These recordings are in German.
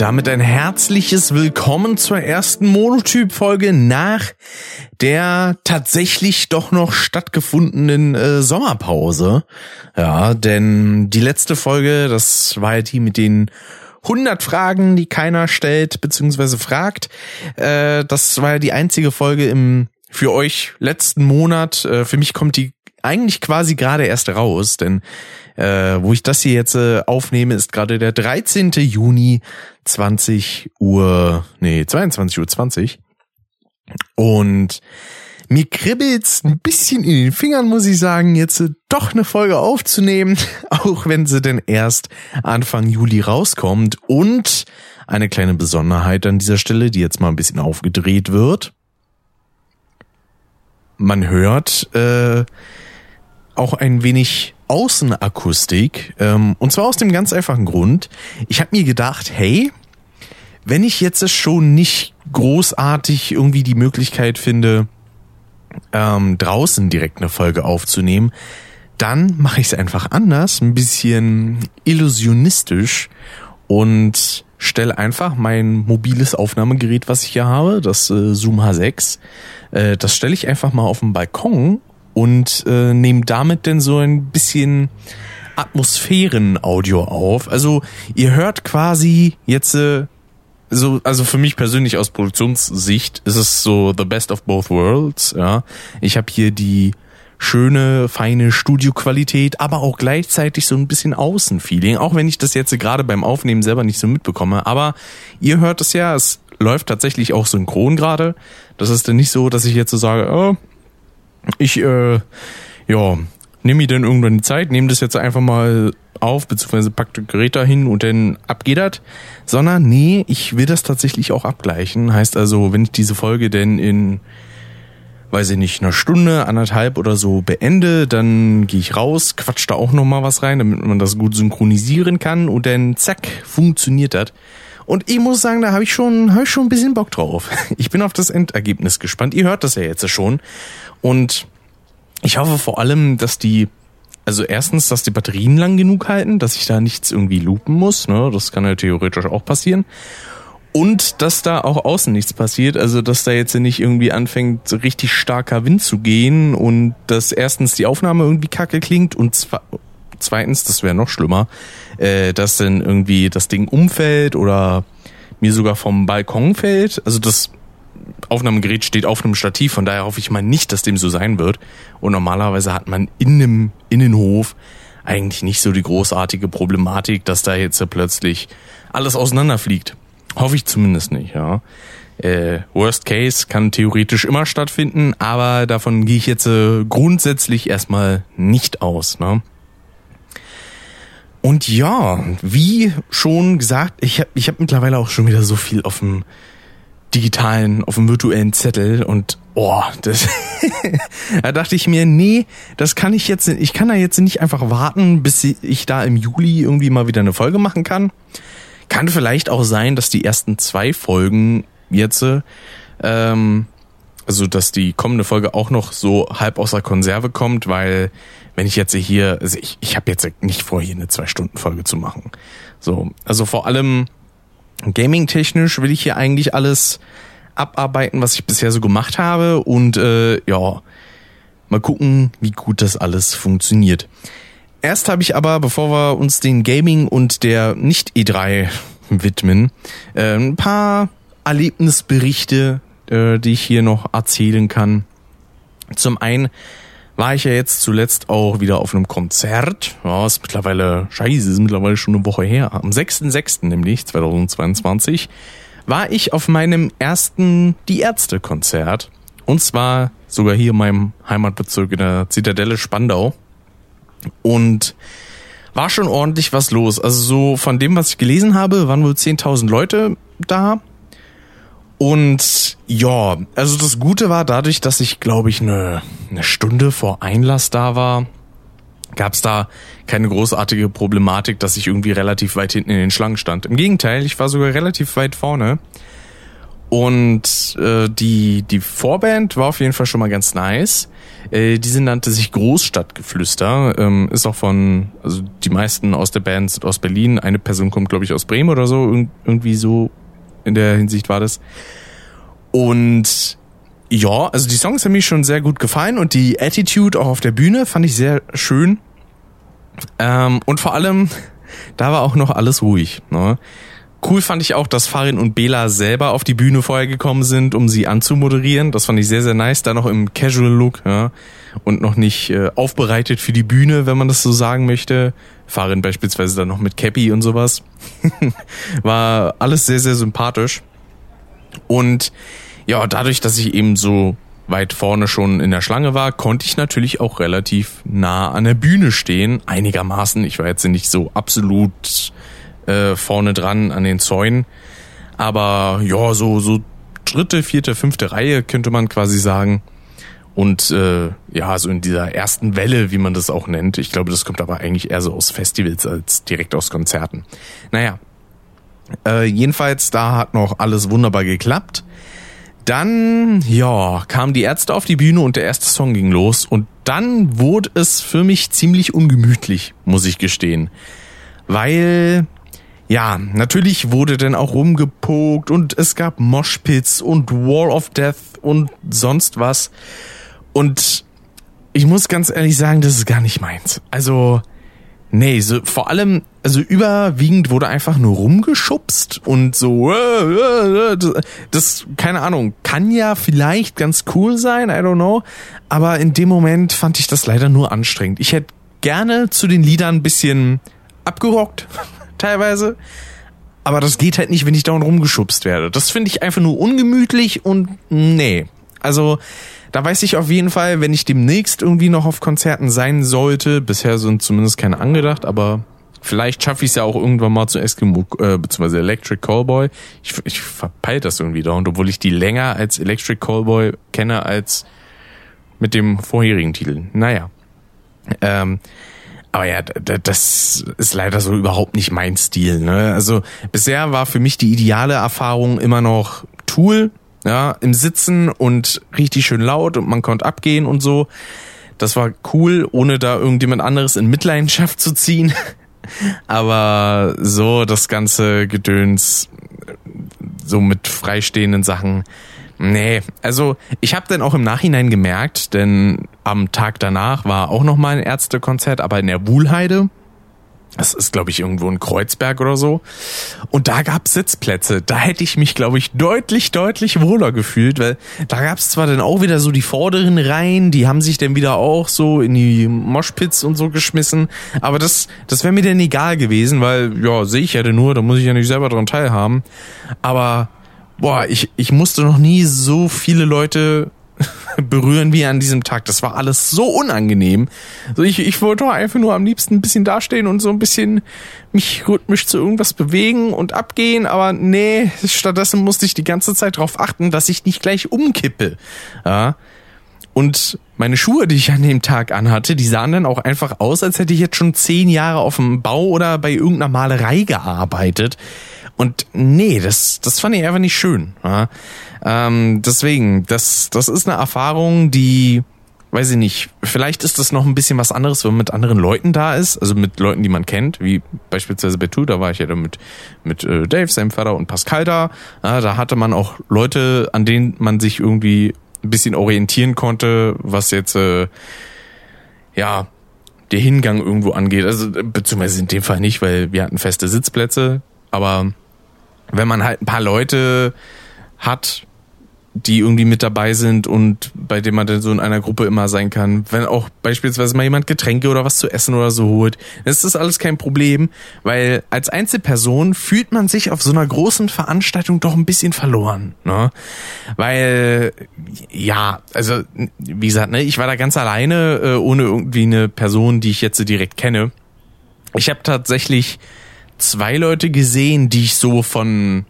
Damit ein herzliches Willkommen zur ersten Monotyp-Folge nach der tatsächlich doch noch stattgefundenen äh, Sommerpause. Ja, denn die letzte Folge, das war ja die mit den 100 Fragen, die keiner stellt bzw. fragt. Äh, das war ja die einzige Folge im für euch letzten Monat. Äh, für mich kommt die eigentlich quasi gerade erst raus, denn äh, wo ich das hier jetzt äh, aufnehme, ist gerade der 13. Juni 20 Uhr, nee, 22 Uhr 20. Und mir kribbelt's ein bisschen in den Fingern, muss ich sagen, jetzt äh, doch eine Folge aufzunehmen, auch wenn sie denn erst Anfang Juli rauskommt. Und eine kleine Besonderheit an dieser Stelle, die jetzt mal ein bisschen aufgedreht wird. Man hört äh, auch ein wenig Außenakustik. Ähm, und zwar aus dem ganz einfachen Grund. Ich habe mir gedacht, hey, wenn ich jetzt schon nicht großartig irgendwie die Möglichkeit finde, ähm, draußen direkt eine Folge aufzunehmen, dann mache ich es einfach anders, ein bisschen illusionistisch und stelle einfach mein mobiles Aufnahmegerät, was ich hier habe, das äh, Zoom H6, äh, das stelle ich einfach mal auf den Balkon und äh, nehmen damit denn so ein bisschen Atmosphären-Audio auf. Also ihr hört quasi jetzt äh, so, also für mich persönlich aus Produktionssicht ist es so the best of both worlds. Ja, ich habe hier die schöne, feine Studioqualität, aber auch gleichzeitig so ein bisschen Außenfeeling, auch wenn ich das jetzt gerade beim Aufnehmen selber nicht so mitbekomme. Aber ihr hört es ja, es läuft tatsächlich auch synchron gerade. Das ist dann nicht so, dass ich jetzt so sage, oh, ich, äh, ja, nehme mir dann irgendwann die Zeit, nehme das jetzt einfach mal auf, beziehungsweise pack das Gerät dahin und dann abgeht das. Sondern nee, ich will das tatsächlich auch abgleichen. Heißt also, wenn ich diese Folge denn in, weiß ich nicht, einer Stunde, anderthalb oder so beende, dann gehe ich raus, quatsch da auch nochmal was rein, damit man das gut synchronisieren kann und dann zack, funktioniert das. Und ich muss sagen, da habe ich schon, hab ich schon ein bisschen Bock drauf. Ich bin auf das Endergebnis gespannt. Ihr hört das ja jetzt schon. Und ich hoffe vor allem, dass die, also erstens, dass die Batterien lang genug halten, dass ich da nichts irgendwie loopen muss, ne? Das kann ja theoretisch auch passieren. Und dass da auch außen nichts passiert, also dass da jetzt nicht irgendwie anfängt, richtig starker Wind zu gehen und dass erstens die Aufnahme irgendwie kacke klingt und zweitens, das wäre noch schlimmer, äh, dass dann irgendwie das Ding umfällt oder mir sogar vom Balkon fällt. Also das Aufnahmegerät steht auf einem Stativ, von daher hoffe ich mal nicht, dass dem so sein wird. Und normalerweise hat man in einem Innenhof eigentlich nicht so die großartige Problematik, dass da jetzt plötzlich alles auseinanderfliegt. Hoffe ich zumindest nicht, ja. Äh, worst Case kann theoretisch immer stattfinden, aber davon gehe ich jetzt äh, grundsätzlich erstmal nicht aus. Ne? Und ja, wie schon gesagt, ich habe ich hab mittlerweile auch schon wieder so viel auf dem digitalen, auf dem virtuellen Zettel und oh, das da dachte ich mir, nee, das kann ich jetzt, ich kann da jetzt nicht einfach warten, bis ich da im Juli irgendwie mal wieder eine Folge machen kann. Kann vielleicht auch sein, dass die ersten zwei Folgen jetzt, ähm, also dass die kommende Folge auch noch so halb aus der Konserve kommt, weil wenn ich jetzt hier, also ich, ich habe jetzt nicht vor, hier eine zwei Stunden Folge zu machen. So, also vor allem Gaming-technisch will ich hier eigentlich alles abarbeiten, was ich bisher so gemacht habe und äh, ja, mal gucken, wie gut das alles funktioniert. Erst habe ich aber, bevor wir uns den Gaming und der Nicht-E3 widmen, äh, ein paar Erlebnisberichte, äh, die ich hier noch erzählen kann. Zum einen war ich ja jetzt zuletzt auch wieder auf einem Konzert. Ja, ist mittlerweile, scheiße, ist mittlerweile schon eine Woche her. Am 6.6. nämlich, 2022, war ich auf meinem ersten Die Ärzte-Konzert. Und zwar sogar hier in meinem Heimatbezirk in der Zitadelle Spandau. Und war schon ordentlich was los. Also so von dem, was ich gelesen habe, waren wohl 10.000 Leute da. Und ja, also das Gute war dadurch, dass ich, glaube ich, eine, eine Stunde vor Einlass da war, gab es da keine großartige Problematik, dass ich irgendwie relativ weit hinten in den Schlangen stand. Im Gegenteil, ich war sogar relativ weit vorne. Und äh, die, die Vorband war auf jeden Fall schon mal ganz nice. Äh, diese nannte sich Großstadtgeflüster. Ähm, ist auch von, also die meisten aus der Band sind aus Berlin. Eine Person kommt, glaube ich, aus Bremen oder so. Ir irgendwie so in der Hinsicht war das. Und ja, also die Songs haben mir schon sehr gut gefallen und die Attitude auch auf der Bühne fand ich sehr schön. Ähm, und vor allem, da war auch noch alles ruhig. Ne? Cool fand ich auch, dass Farin und Bela selber auf die Bühne vorher gekommen sind, um sie anzumoderieren. Das fand ich sehr, sehr nice. Da noch im Casual Look ja? Und noch nicht äh, aufbereitet für die Bühne, wenn man das so sagen möchte. Farin beispielsweise dann noch mit Cappy und sowas. War alles sehr, sehr sympathisch. Und ja, dadurch, dass ich eben so weit vorne schon in der Schlange war, konnte ich natürlich auch relativ nah an der Bühne stehen. Einigermaßen. Ich war jetzt nicht so absolut äh, vorne dran an den Zäunen. Aber ja, so, so dritte, vierte, fünfte Reihe könnte man quasi sagen. Und äh, ja, so in dieser ersten Welle, wie man das auch nennt. Ich glaube, das kommt aber eigentlich eher so aus Festivals als direkt aus Konzerten. Naja, äh, jedenfalls, da hat noch alles wunderbar geklappt. Dann, ja, kamen die Ärzte auf die Bühne und der erste Song ging los. Und dann wurde es für mich ziemlich ungemütlich, muss ich gestehen. Weil ja, natürlich wurde dann auch rumgepokt und es gab Moshpits und Wall of Death und sonst was. Und ich muss ganz ehrlich sagen, das ist gar nicht meins. Also, nee, so, vor allem, also überwiegend wurde einfach nur rumgeschubst und so, äh, äh, das, keine Ahnung, kann ja vielleicht ganz cool sein, I don't know. Aber in dem Moment fand ich das leider nur anstrengend. Ich hätte gerne zu den Liedern ein bisschen abgerockt teilweise. Aber das geht halt nicht, wenn ich dauernd rumgeschubst werde. Das finde ich einfach nur ungemütlich und nee. Also, da weiß ich auf jeden Fall, wenn ich demnächst irgendwie noch auf Konzerten sein sollte, bisher sind zumindest keine angedacht, aber vielleicht schaffe ich es ja auch irgendwann mal zu Eskimo, äh, beziehungsweise Electric Callboy. Ich, ich verpeil das irgendwie dauernd, obwohl ich die länger als Electric Callboy kenne als mit dem vorherigen Titel. Naja. Ähm, aber ja, das ist leider so überhaupt nicht mein Stil. Ne? Also bisher war für mich die ideale Erfahrung immer noch Tool, ja, im Sitzen und richtig schön laut und man konnte abgehen und so. Das war cool, ohne da irgendjemand anderes in Mitleidenschaft zu ziehen. Aber so das ganze Gedöns, so mit freistehenden Sachen, Nee, also ich habe dann auch im Nachhinein gemerkt, denn am Tag danach war auch noch mal ein Ärztekonzert, aber in der Wuhlheide. Das ist, glaube ich, irgendwo in Kreuzberg oder so. Und da gab's Sitzplätze. Da hätte ich mich, glaube ich, deutlich, deutlich wohler gefühlt, weil da gab's zwar dann auch wieder so die vorderen Reihen, die haben sich dann wieder auch so in die Moshpits und so geschmissen. Aber das, das wäre mir dann egal gewesen, weil, ja, sehe ich ja denn nur, da muss ich ja nicht selber dran teilhaben. Aber boah, ich, ich musste noch nie so viele Leute berühren wie an diesem Tag. Das war alles so unangenehm. Also ich, ich wollte einfach nur am liebsten ein bisschen dastehen und so ein bisschen mich rhythmisch zu irgendwas bewegen und abgehen, aber nee, stattdessen musste ich die ganze Zeit darauf achten, dass ich nicht gleich umkippe. Ja. Und meine Schuhe, die ich an dem Tag anhatte, die sahen dann auch einfach aus, als hätte ich jetzt schon zehn Jahre auf dem Bau oder bei irgendeiner Malerei gearbeitet. Und nee, das, das fand ich einfach nicht schön. Ja? Ähm, deswegen, das, das ist eine Erfahrung, die, weiß ich nicht, vielleicht ist das noch ein bisschen was anderes, wenn man mit anderen Leuten da ist, also mit Leuten, die man kennt, wie beispielsweise bei Two, da war ich ja dann mit, mit äh, Dave, seinem Vater und Pascal da. Ja, da hatte man auch Leute, an denen man sich irgendwie ein bisschen orientieren konnte, was jetzt, äh, ja, der Hingang irgendwo angeht. Also, beziehungsweise in dem Fall nicht, weil wir hatten feste Sitzplätze, aber wenn man halt ein paar Leute hat, die irgendwie mit dabei sind und bei dem man dann so in einer Gruppe immer sein kann. Wenn auch beispielsweise mal jemand Getränke oder was zu essen oder so holt, dann ist das alles kein Problem, weil als Einzelperson fühlt man sich auf so einer großen Veranstaltung doch ein bisschen verloren, ne? Weil, ja, also, wie gesagt, ne, ich war da ganz alleine, äh, ohne irgendwie eine Person, die ich jetzt direkt kenne. Ich habe tatsächlich zwei Leute gesehen, die ich so von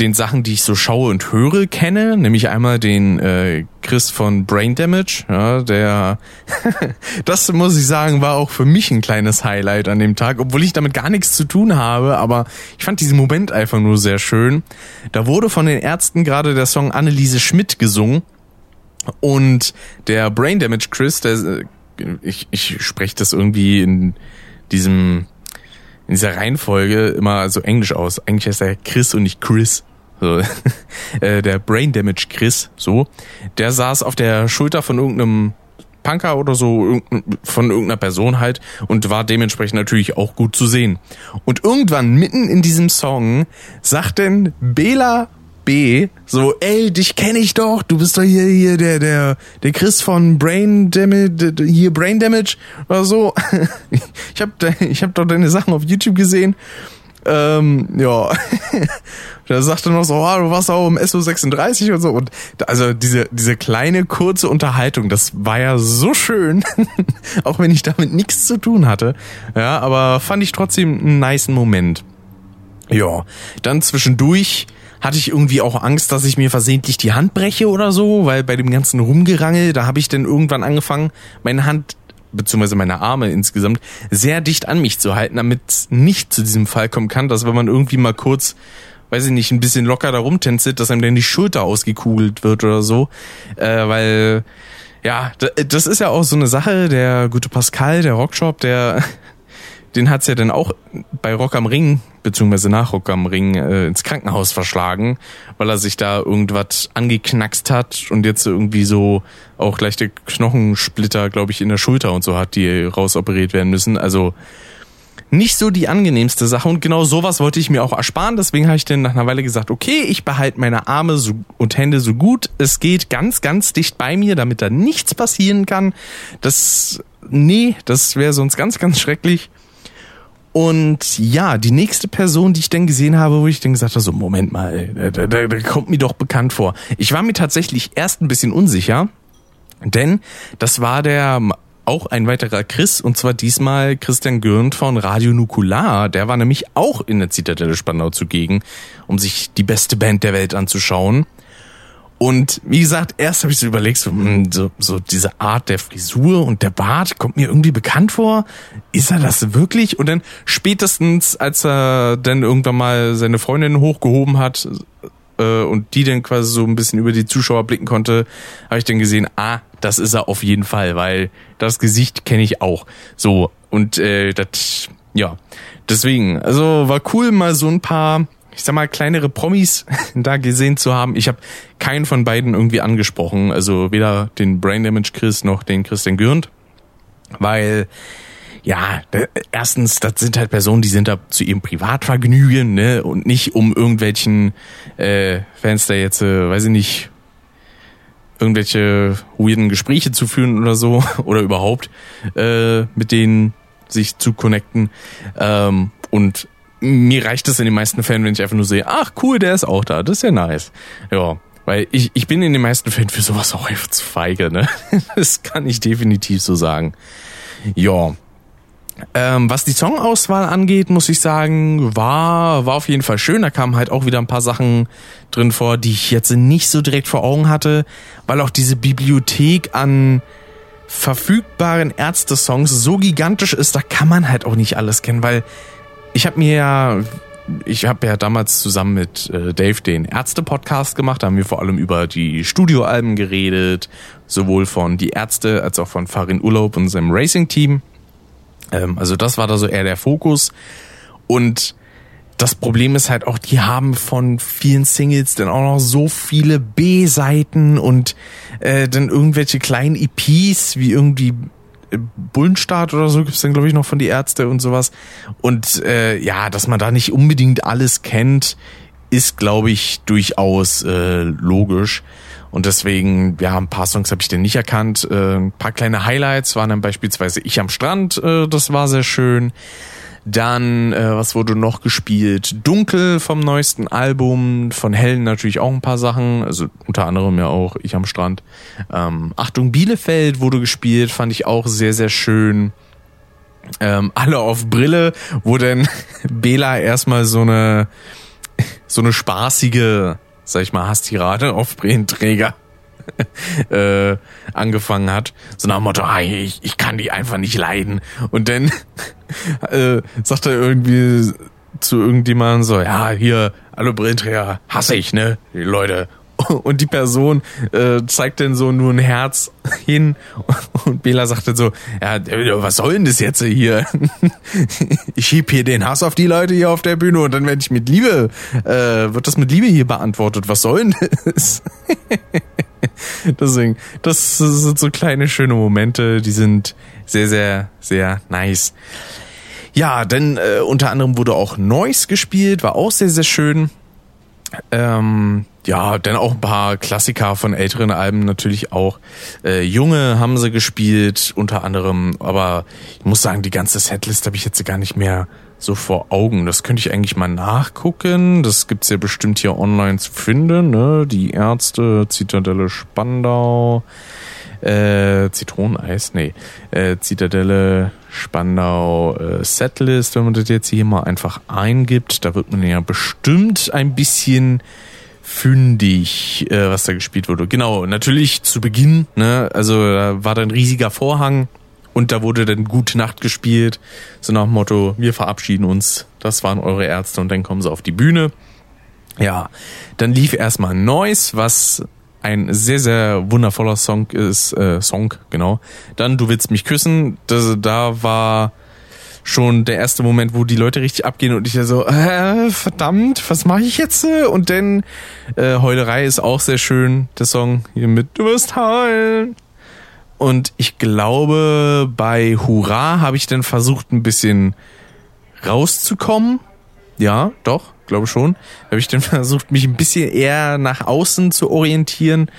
den Sachen, die ich so schaue und höre, kenne, nämlich einmal den äh, Chris von Brain Damage, ja, der das muss ich sagen, war auch für mich ein kleines Highlight an dem Tag, obwohl ich damit gar nichts zu tun habe, aber ich fand diesen Moment einfach nur sehr schön. Da wurde von den Ärzten gerade der Song Anneliese Schmidt gesungen. Und der Brain Damage Chris, der äh, ich, ich spreche das irgendwie in diesem in dieser Reihenfolge immer so englisch aus. Eigentlich heißt er Chris und nicht Chris. So, äh, der Brain Damage Chris, so, der saß auf der Schulter von irgendeinem Punker oder so, von irgendeiner Person halt und war dementsprechend natürlich auch gut zu sehen. Und irgendwann mitten in diesem Song sagt denn Bela B so, ey, dich kenne ich doch, du bist doch hier, hier der, der, der Chris von Brain Damage, hier Brain Damage oder so. Ich hab, ich hab doch deine Sachen auf YouTube gesehen. Ähm, ja. da sagte noch so, oh, du warst auch im SO36 und so. Und also diese, diese kleine, kurze Unterhaltung, das war ja so schön. auch wenn ich damit nichts zu tun hatte. Ja, aber fand ich trotzdem einen niceen Moment. Ja, dann zwischendurch hatte ich irgendwie auch Angst, dass ich mir versehentlich die Hand breche oder so, weil bei dem ganzen Rumgerangel, da habe ich dann irgendwann angefangen, meine Hand beziehungsweise meine Arme insgesamt sehr dicht an mich zu halten, damit nicht zu diesem Fall kommen kann, dass wenn man irgendwie mal kurz weiß ich nicht, ein bisschen locker da rumtänzelt, dass einem dann die Schulter ausgekugelt wird oder so. Äh, weil, ja, das ist ja auch so eine Sache, der gute Pascal, der Rockshop, der den hat's ja dann auch bei Rock am Ring, beziehungsweise nach Rock am Ring, äh, ins Krankenhaus verschlagen, weil er sich da irgendwas angeknackst hat und jetzt irgendwie so auch leichte Knochensplitter, glaube ich, in der Schulter und so hat, die rausoperiert werden müssen. Also nicht so die angenehmste Sache und genau sowas wollte ich mir auch ersparen. Deswegen habe ich dann nach einer Weile gesagt, okay, ich behalte meine Arme so, und Hände so gut es geht ganz, ganz dicht bei mir, damit da nichts passieren kann. Das, nee, das wäre sonst ganz, ganz schrecklich. Und ja, die nächste Person, die ich dann gesehen habe, wo ich dann gesagt habe, so Moment mal, da, da, da kommt mir doch bekannt vor. Ich war mir tatsächlich erst ein bisschen unsicher, denn das war der auch ein weiterer Chris, und zwar diesmal Christian Gürnt von Radio Nukular. Der war nämlich auch in der Zitadelle Spandau zugegen, um sich die beste Band der Welt anzuschauen. Und wie gesagt, erst habe ich so überlegt, so, hm, so, so diese Art der Frisur und der Bart kommt mir irgendwie bekannt vor. Ist er das wirklich? Und dann spätestens, als er dann irgendwann mal seine Freundin hochgehoben hat äh, und die dann quasi so ein bisschen über die Zuschauer blicken konnte, habe ich dann gesehen, ah, das ist er auf jeden Fall, weil das Gesicht kenne ich auch. So, und äh, das, ja, deswegen, also war cool, mal so ein paar ich sag mal, kleinere Promis da gesehen zu haben. Ich habe keinen von beiden irgendwie angesprochen, also weder den Brain Damage Chris noch den Christian Gürnt, weil ja, erstens, das sind halt Personen, die sind da zu ihrem Privatvergnügen, ne, und nicht um irgendwelchen äh, Fans da jetzt, äh, weiß ich nicht, irgendwelche weirden Gespräche zu führen oder so oder überhaupt äh, mit denen sich zu connecten. Ähm, und mir reicht es in den meisten Fällen, wenn ich einfach nur sehe, ach cool, der ist auch da, das ist ja nice. Ja, weil ich, ich bin in den meisten Fällen für sowas auch einfach zu feige, ne? Das kann ich definitiv so sagen. Ja. Ähm, was die Songauswahl angeht, muss ich sagen, war, war auf jeden Fall schön. Da kamen halt auch wieder ein paar Sachen drin vor, die ich jetzt nicht so direkt vor Augen hatte, weil auch diese Bibliothek an verfügbaren Ärzte-Songs so gigantisch ist, da kann man halt auch nicht alles kennen, weil ich habe mir ja, ich habe ja damals zusammen mit äh, Dave den Ärzte-Podcast gemacht. Da haben wir vor allem über die Studioalben geredet, sowohl von Die Ärzte als auch von Farin Urlaub und seinem Racing-Team. Ähm, also das war da so eher der Fokus. Und das Problem ist halt auch, die haben von vielen Singles dann auch noch so viele B-Seiten und äh, dann irgendwelche kleinen EPs wie irgendwie Bullenstart oder so gibt's dann, glaube ich, noch von die Ärzte und sowas. Und äh, ja, dass man da nicht unbedingt alles kennt, ist, glaube ich, durchaus äh, logisch. Und deswegen, ja, ein paar Songs habe ich denn nicht erkannt. Äh, ein paar kleine Highlights waren dann beispielsweise Ich am Strand, äh, das war sehr schön. Dann, äh, was wurde noch gespielt? Dunkel vom neuesten Album, von Helen natürlich auch ein paar Sachen, also unter anderem ja auch Ich am Strand. Ähm, Achtung, Bielefeld wurde gespielt, fand ich auch sehr, sehr schön. Ähm, alle auf Brille, wo denn Bela erstmal so eine so eine spaßige, sag ich mal, Hastirade auf Brillenträger äh, angefangen hat. So nach dem Motto, ah, ich, ich kann die einfach nicht leiden. Und dann äh, sagt er irgendwie zu irgendjemandem so, ja, hier, alle Brillenträger hasse ich, ne, die Leute. Und die Person äh, zeigt dann so nur ein Herz hin und Bela sagt dann so, ja, was soll denn das jetzt hier? Ich schieb hier den Hass auf die Leute hier auf der Bühne und dann werde ich mit Liebe, äh, wird das mit Liebe hier beantwortet. Was soll denn das? Deswegen, das sind so kleine schöne Momente, die sind sehr, sehr, sehr nice. Ja, denn äh, unter anderem wurde auch Noise gespielt, war auch sehr, sehr schön. Ähm, ja, dann auch ein paar Klassiker von älteren Alben natürlich auch. Äh, Junge haben sie gespielt, unter anderem, aber ich muss sagen, die ganze Setlist habe ich jetzt gar nicht mehr so vor Augen. Das könnte ich eigentlich mal nachgucken. Das gibt's ja bestimmt hier online zu finden. Ne? Die Ärzte, Zitadelle Spandau, äh, Zitroneneis, nee, äh, Zitadelle Spandau äh, Setlist, wenn man das jetzt hier mal einfach eingibt, da wird man ja bestimmt ein bisschen fündig, äh, was da gespielt wurde. Genau, natürlich zu Beginn, ne, also da war da ein riesiger Vorhang und da wurde dann Gute Nacht gespielt, so nach dem Motto, wir verabschieden uns, das waren eure Ärzte und dann kommen sie auf die Bühne. Ja, dann lief erstmal Noise, was ein sehr, sehr wundervoller Song ist, äh, Song, genau. Dann Du willst mich küssen, das, da war schon der erste Moment, wo die Leute richtig abgehen und ich ja so, äh, verdammt, was mache ich jetzt? Und dann äh, Heulerei ist auch sehr schön, der Song hier mit Du wirst heulen. Und ich glaube, bei Hurra habe ich dann versucht, ein bisschen rauszukommen. Ja, doch, glaube schon. Habe ich dann versucht, mich ein bisschen eher nach außen zu orientieren,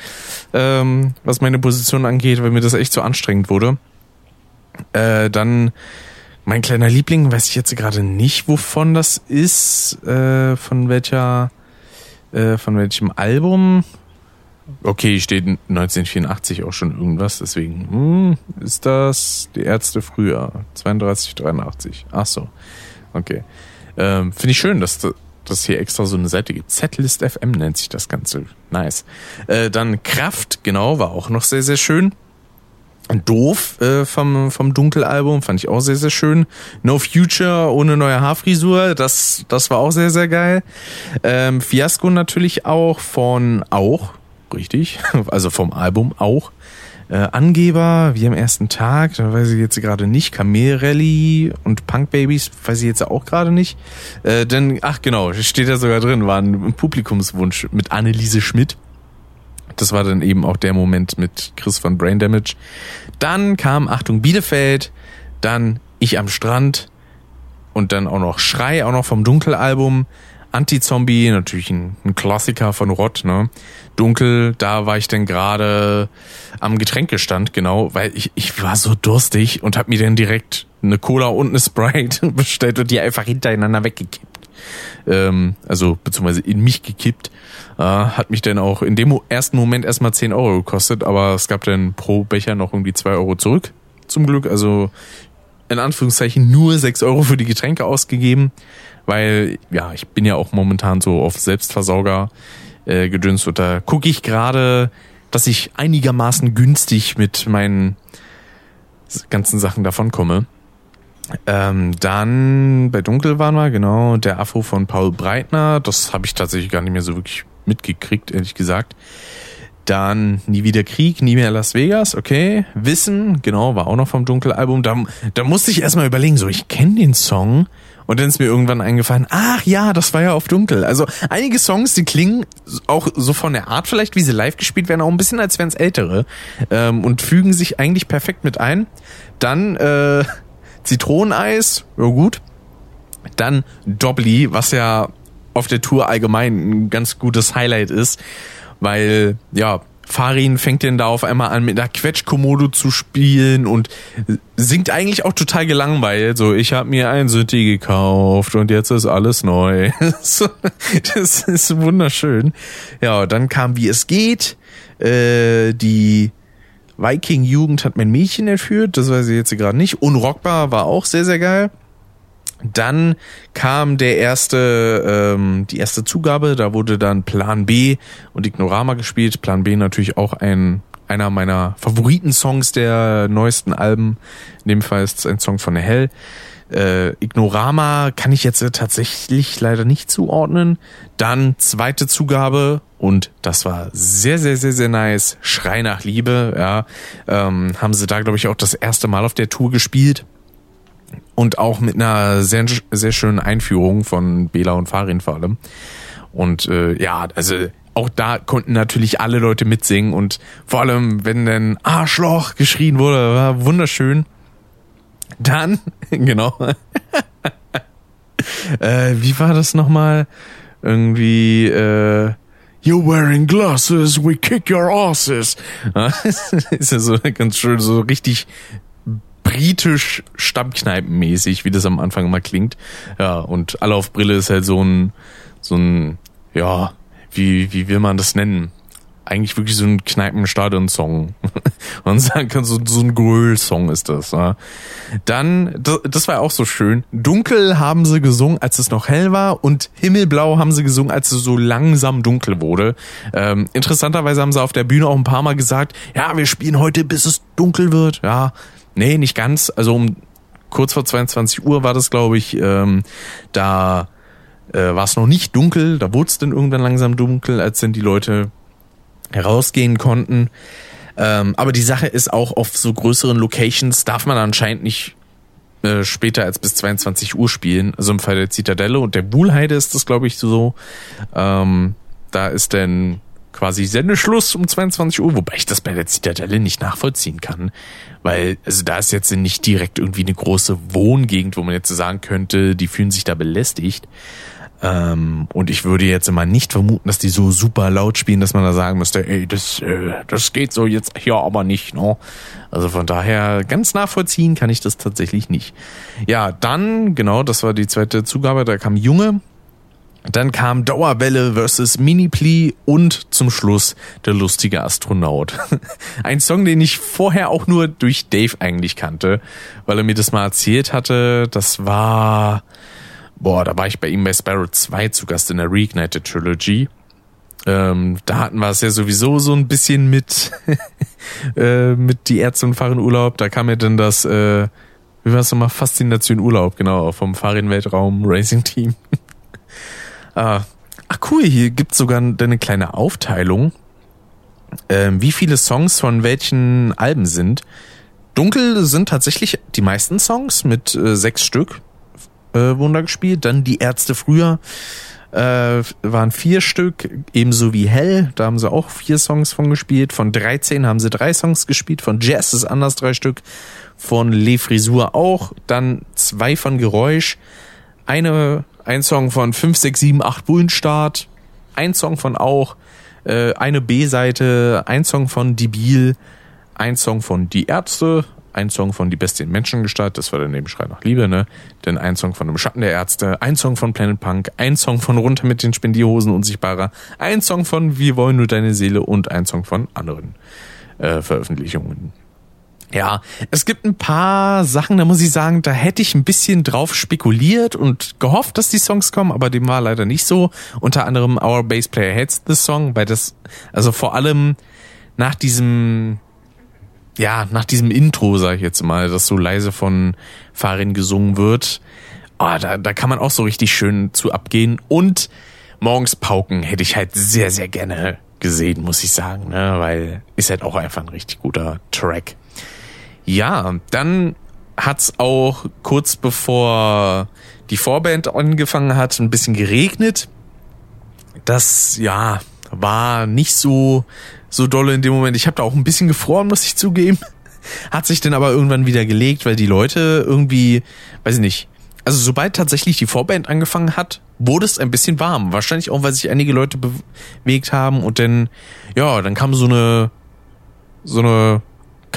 ähm, was meine Position angeht, weil mir das echt so anstrengend wurde. Äh, dann mein kleiner Liebling, weiß ich jetzt gerade nicht, wovon das ist, äh, von welcher, äh, von welchem Album. Okay, steht 1984 auch schon irgendwas, deswegen hm, ist das die Ärzte früher, 32, 83. Ach so, okay. Ähm, Finde ich schön, dass das hier extra so eine Seite gibt. Setlist FM nennt sich das Ganze. Nice. Äh, dann Kraft, genau, war auch noch sehr, sehr schön. Doof äh, vom, vom Dunkelalbum, fand ich auch sehr, sehr schön. No Future ohne neue Haarfrisur, das, das war auch sehr, sehr geil. Ähm, Fiasco natürlich auch von auch, richtig, also vom Album auch. Äh, Angeber, wie am ersten Tag, da weiß ich jetzt gerade nicht. Kamel Rally und Punk Babies, weiß ich jetzt auch gerade nicht. Äh, denn, ach genau, steht da sogar drin, war ein Publikumswunsch mit Anneliese Schmidt. Das war dann eben auch der Moment mit Chris von Brain Damage. Dann kam Achtung Bielefeld, dann Ich am Strand und dann auch noch Schrei, auch noch vom Dunkelalbum. Anti-Zombie, natürlich ein, ein, Klassiker von Rott, ne? Dunkel, da war ich dann gerade am Getränkestand, genau, weil ich, ich war so durstig und hab mir dann direkt eine Cola und eine Sprite bestellt und die einfach hintereinander weggekippt. Ähm, also, beziehungsweise in mich gekippt. Äh, hat mich dann auch in dem ersten Moment erstmal 10 Euro gekostet, aber es gab dann pro Becher noch irgendwie 2 Euro zurück. Zum Glück, also in Anführungszeichen nur 6 Euro für die Getränke ausgegeben weil ja, ich bin ja auch momentan so auf Selbstversorger äh, gedünst und da gucke ich gerade, dass ich einigermaßen günstig mit meinen ganzen Sachen davon komme. Ähm, dann bei Dunkel waren wir, genau, der Afro von Paul Breitner, das habe ich tatsächlich gar nicht mehr so wirklich mitgekriegt, ehrlich gesagt. Dann Nie wieder Krieg, Nie mehr Las Vegas, okay. Wissen, genau, war auch noch vom Dunkelalbum. Da, da musste ich erstmal überlegen, so, ich kenne den Song, und dann ist mir irgendwann eingefallen, ach ja, das war ja auf Dunkel. Also einige Songs, die klingen auch so von der Art vielleicht, wie sie live gespielt werden, auch ein bisschen als wären es ältere ähm, und fügen sich eigentlich perfekt mit ein. Dann äh, Zitroneneis, ja gut. Dann Dobbly, was ja auf der Tour allgemein ein ganz gutes Highlight ist, weil ja Farin fängt denn da auf einmal an, mit einer Quetschkommode zu spielen und singt eigentlich auch total gelangweilt. So, ich habe mir ein Synthi gekauft und jetzt ist alles neu. das ist wunderschön. Ja, dann kam Wie es geht. Äh, die Viking-Jugend hat mein Mädchen entführt. Das weiß ich jetzt gerade nicht. Unrockbar war auch sehr, sehr geil. Dann kam der erste, ähm, die erste Zugabe, da wurde dann Plan B und Ignorama gespielt. Plan B natürlich auch ein einer meiner Favoriten-Songs der neuesten Alben. In dem Fall ist es ein Song von der Hell. Äh, Ignorama kann ich jetzt tatsächlich leider nicht zuordnen. Dann zweite Zugabe und das war sehr, sehr, sehr, sehr nice. Schrei nach Liebe, ja. Ähm, haben sie da, glaube ich, auch das erste Mal auf der Tour gespielt und auch mit einer sehr, sehr schönen Einführung von Bela und Farin vor allem. Und äh, ja, also auch da konnten natürlich alle Leute mitsingen und vor allem, wenn dann Arschloch geschrien wurde, war wunderschön. Dann, genau. äh, wie war das nochmal? Irgendwie, äh, You're wearing glasses, we kick your asses. ist ja so ganz schön, so richtig britisch Stammkneipenmäßig, wie das am Anfang immer klingt. Ja, und alle auf Brille ist halt so ein, so ein, ja, wie, wie will man das nennen? Eigentlich wirklich so ein Kneipenstadion-Song. man sagen kann, so, so ein Gröl-Song ist das. Ja. Dann, das, das war auch so schön. Dunkel haben sie gesungen, als es noch hell war und Himmelblau haben sie gesungen, als es so langsam dunkel wurde. Ähm, interessanterweise haben sie auf der Bühne auch ein paar Mal gesagt, ja, wir spielen heute, bis es dunkel wird. Ja, Nee, nicht ganz. Also um kurz vor 22 Uhr war das, glaube ich. Ähm, da äh, war es noch nicht dunkel. Da wurde es dann irgendwann langsam dunkel, als dann die Leute herausgehen konnten. Ähm, aber die Sache ist auch, auf so größeren Locations darf man anscheinend nicht äh, später als bis 22 Uhr spielen. Also im Fall der Zitadelle und der Buhlheide ist das, glaube ich, so. Ähm, da ist dann quasi Sendeschluss um 22 Uhr, wobei ich das bei der Zitadelle nicht nachvollziehen kann, weil also da ist jetzt nicht direkt irgendwie eine große Wohngegend, wo man jetzt sagen könnte, die fühlen sich da belästigt. Ähm, und ich würde jetzt immer nicht vermuten, dass die so super laut spielen, dass man da sagen müsste, ey, das, äh, das geht so jetzt hier aber nicht, ne? Also von daher ganz nachvollziehen kann ich das tatsächlich nicht. Ja, dann, genau, das war die zweite Zugabe, da kam Junge, dann kam Dauerwelle versus Mini-Plea und zum Schluss der lustige Astronaut. Ein Song, den ich vorher auch nur durch Dave eigentlich kannte, weil er mir das mal erzählt hatte. Das war, boah, da war ich bei ihm bei Sparrow 2 zu Gast in der Reignited Trilogy. Ähm, da hatten wir es ja sowieso so ein bisschen mit, äh, mit die Ärzte und fahren Urlaub. Da kam ja dann das, äh, wie war es nochmal, Faszination Urlaub, genau, vom Fahrrad Weltraum Racing Team. Äh, ach cool, hier gibt's sogar eine kleine Aufteilung, äh, wie viele Songs von welchen Alben sind. Dunkel sind tatsächlich die meisten Songs mit äh, sechs Stück äh, Wunder gespielt. Dann die Ärzte früher äh, waren vier Stück, ebenso wie Hell. Da haben sie auch vier Songs von gespielt. Von 13 haben sie drei Songs gespielt. Von Jazz ist anders drei Stück. Von Le Frisur auch. Dann zwei von Geräusch. Eine ein Song von 5, 6, 7, 8 Bullenstart, ein Song von auch, äh, eine B-Seite, ein Song von Debil, ein Song von Die Ärzte, ein Song von Die Beste in Menschengestalt, das war der Nebenschrei nach Liebe, ne? Dann ein Song von dem Schatten der Ärzte, ein Song von Planet Punk, ein Song von Runter mit den Spendierhosen Unsichtbarer, ein Song von Wir wollen nur deine Seele und ein Song von anderen äh, Veröffentlichungen. Ja, es gibt ein paar Sachen, da muss ich sagen, da hätte ich ein bisschen drauf spekuliert und gehofft, dass die Songs kommen, aber dem war leider nicht so. Unter anderem Our Bass Player Hates the Song, weil das, also vor allem nach diesem, ja, nach diesem Intro, sag ich jetzt mal, das so leise von Farin gesungen wird, oh, da, da kann man auch so richtig schön zu abgehen. Und Morgens Pauken hätte ich halt sehr, sehr gerne gesehen, muss ich sagen, ne? weil ist halt auch einfach ein richtig guter Track. Ja, dann hat's auch kurz bevor die Vorband angefangen hat, ein bisschen geregnet. Das, ja, war nicht so, so dolle in dem Moment. Ich habe da auch ein bisschen gefroren, muss ich zugeben. Hat sich dann aber irgendwann wieder gelegt, weil die Leute irgendwie, weiß ich nicht, also sobald tatsächlich die Vorband angefangen hat, wurde es ein bisschen warm. Wahrscheinlich auch, weil sich einige Leute bewegt haben und dann, ja, dann kam so eine, so eine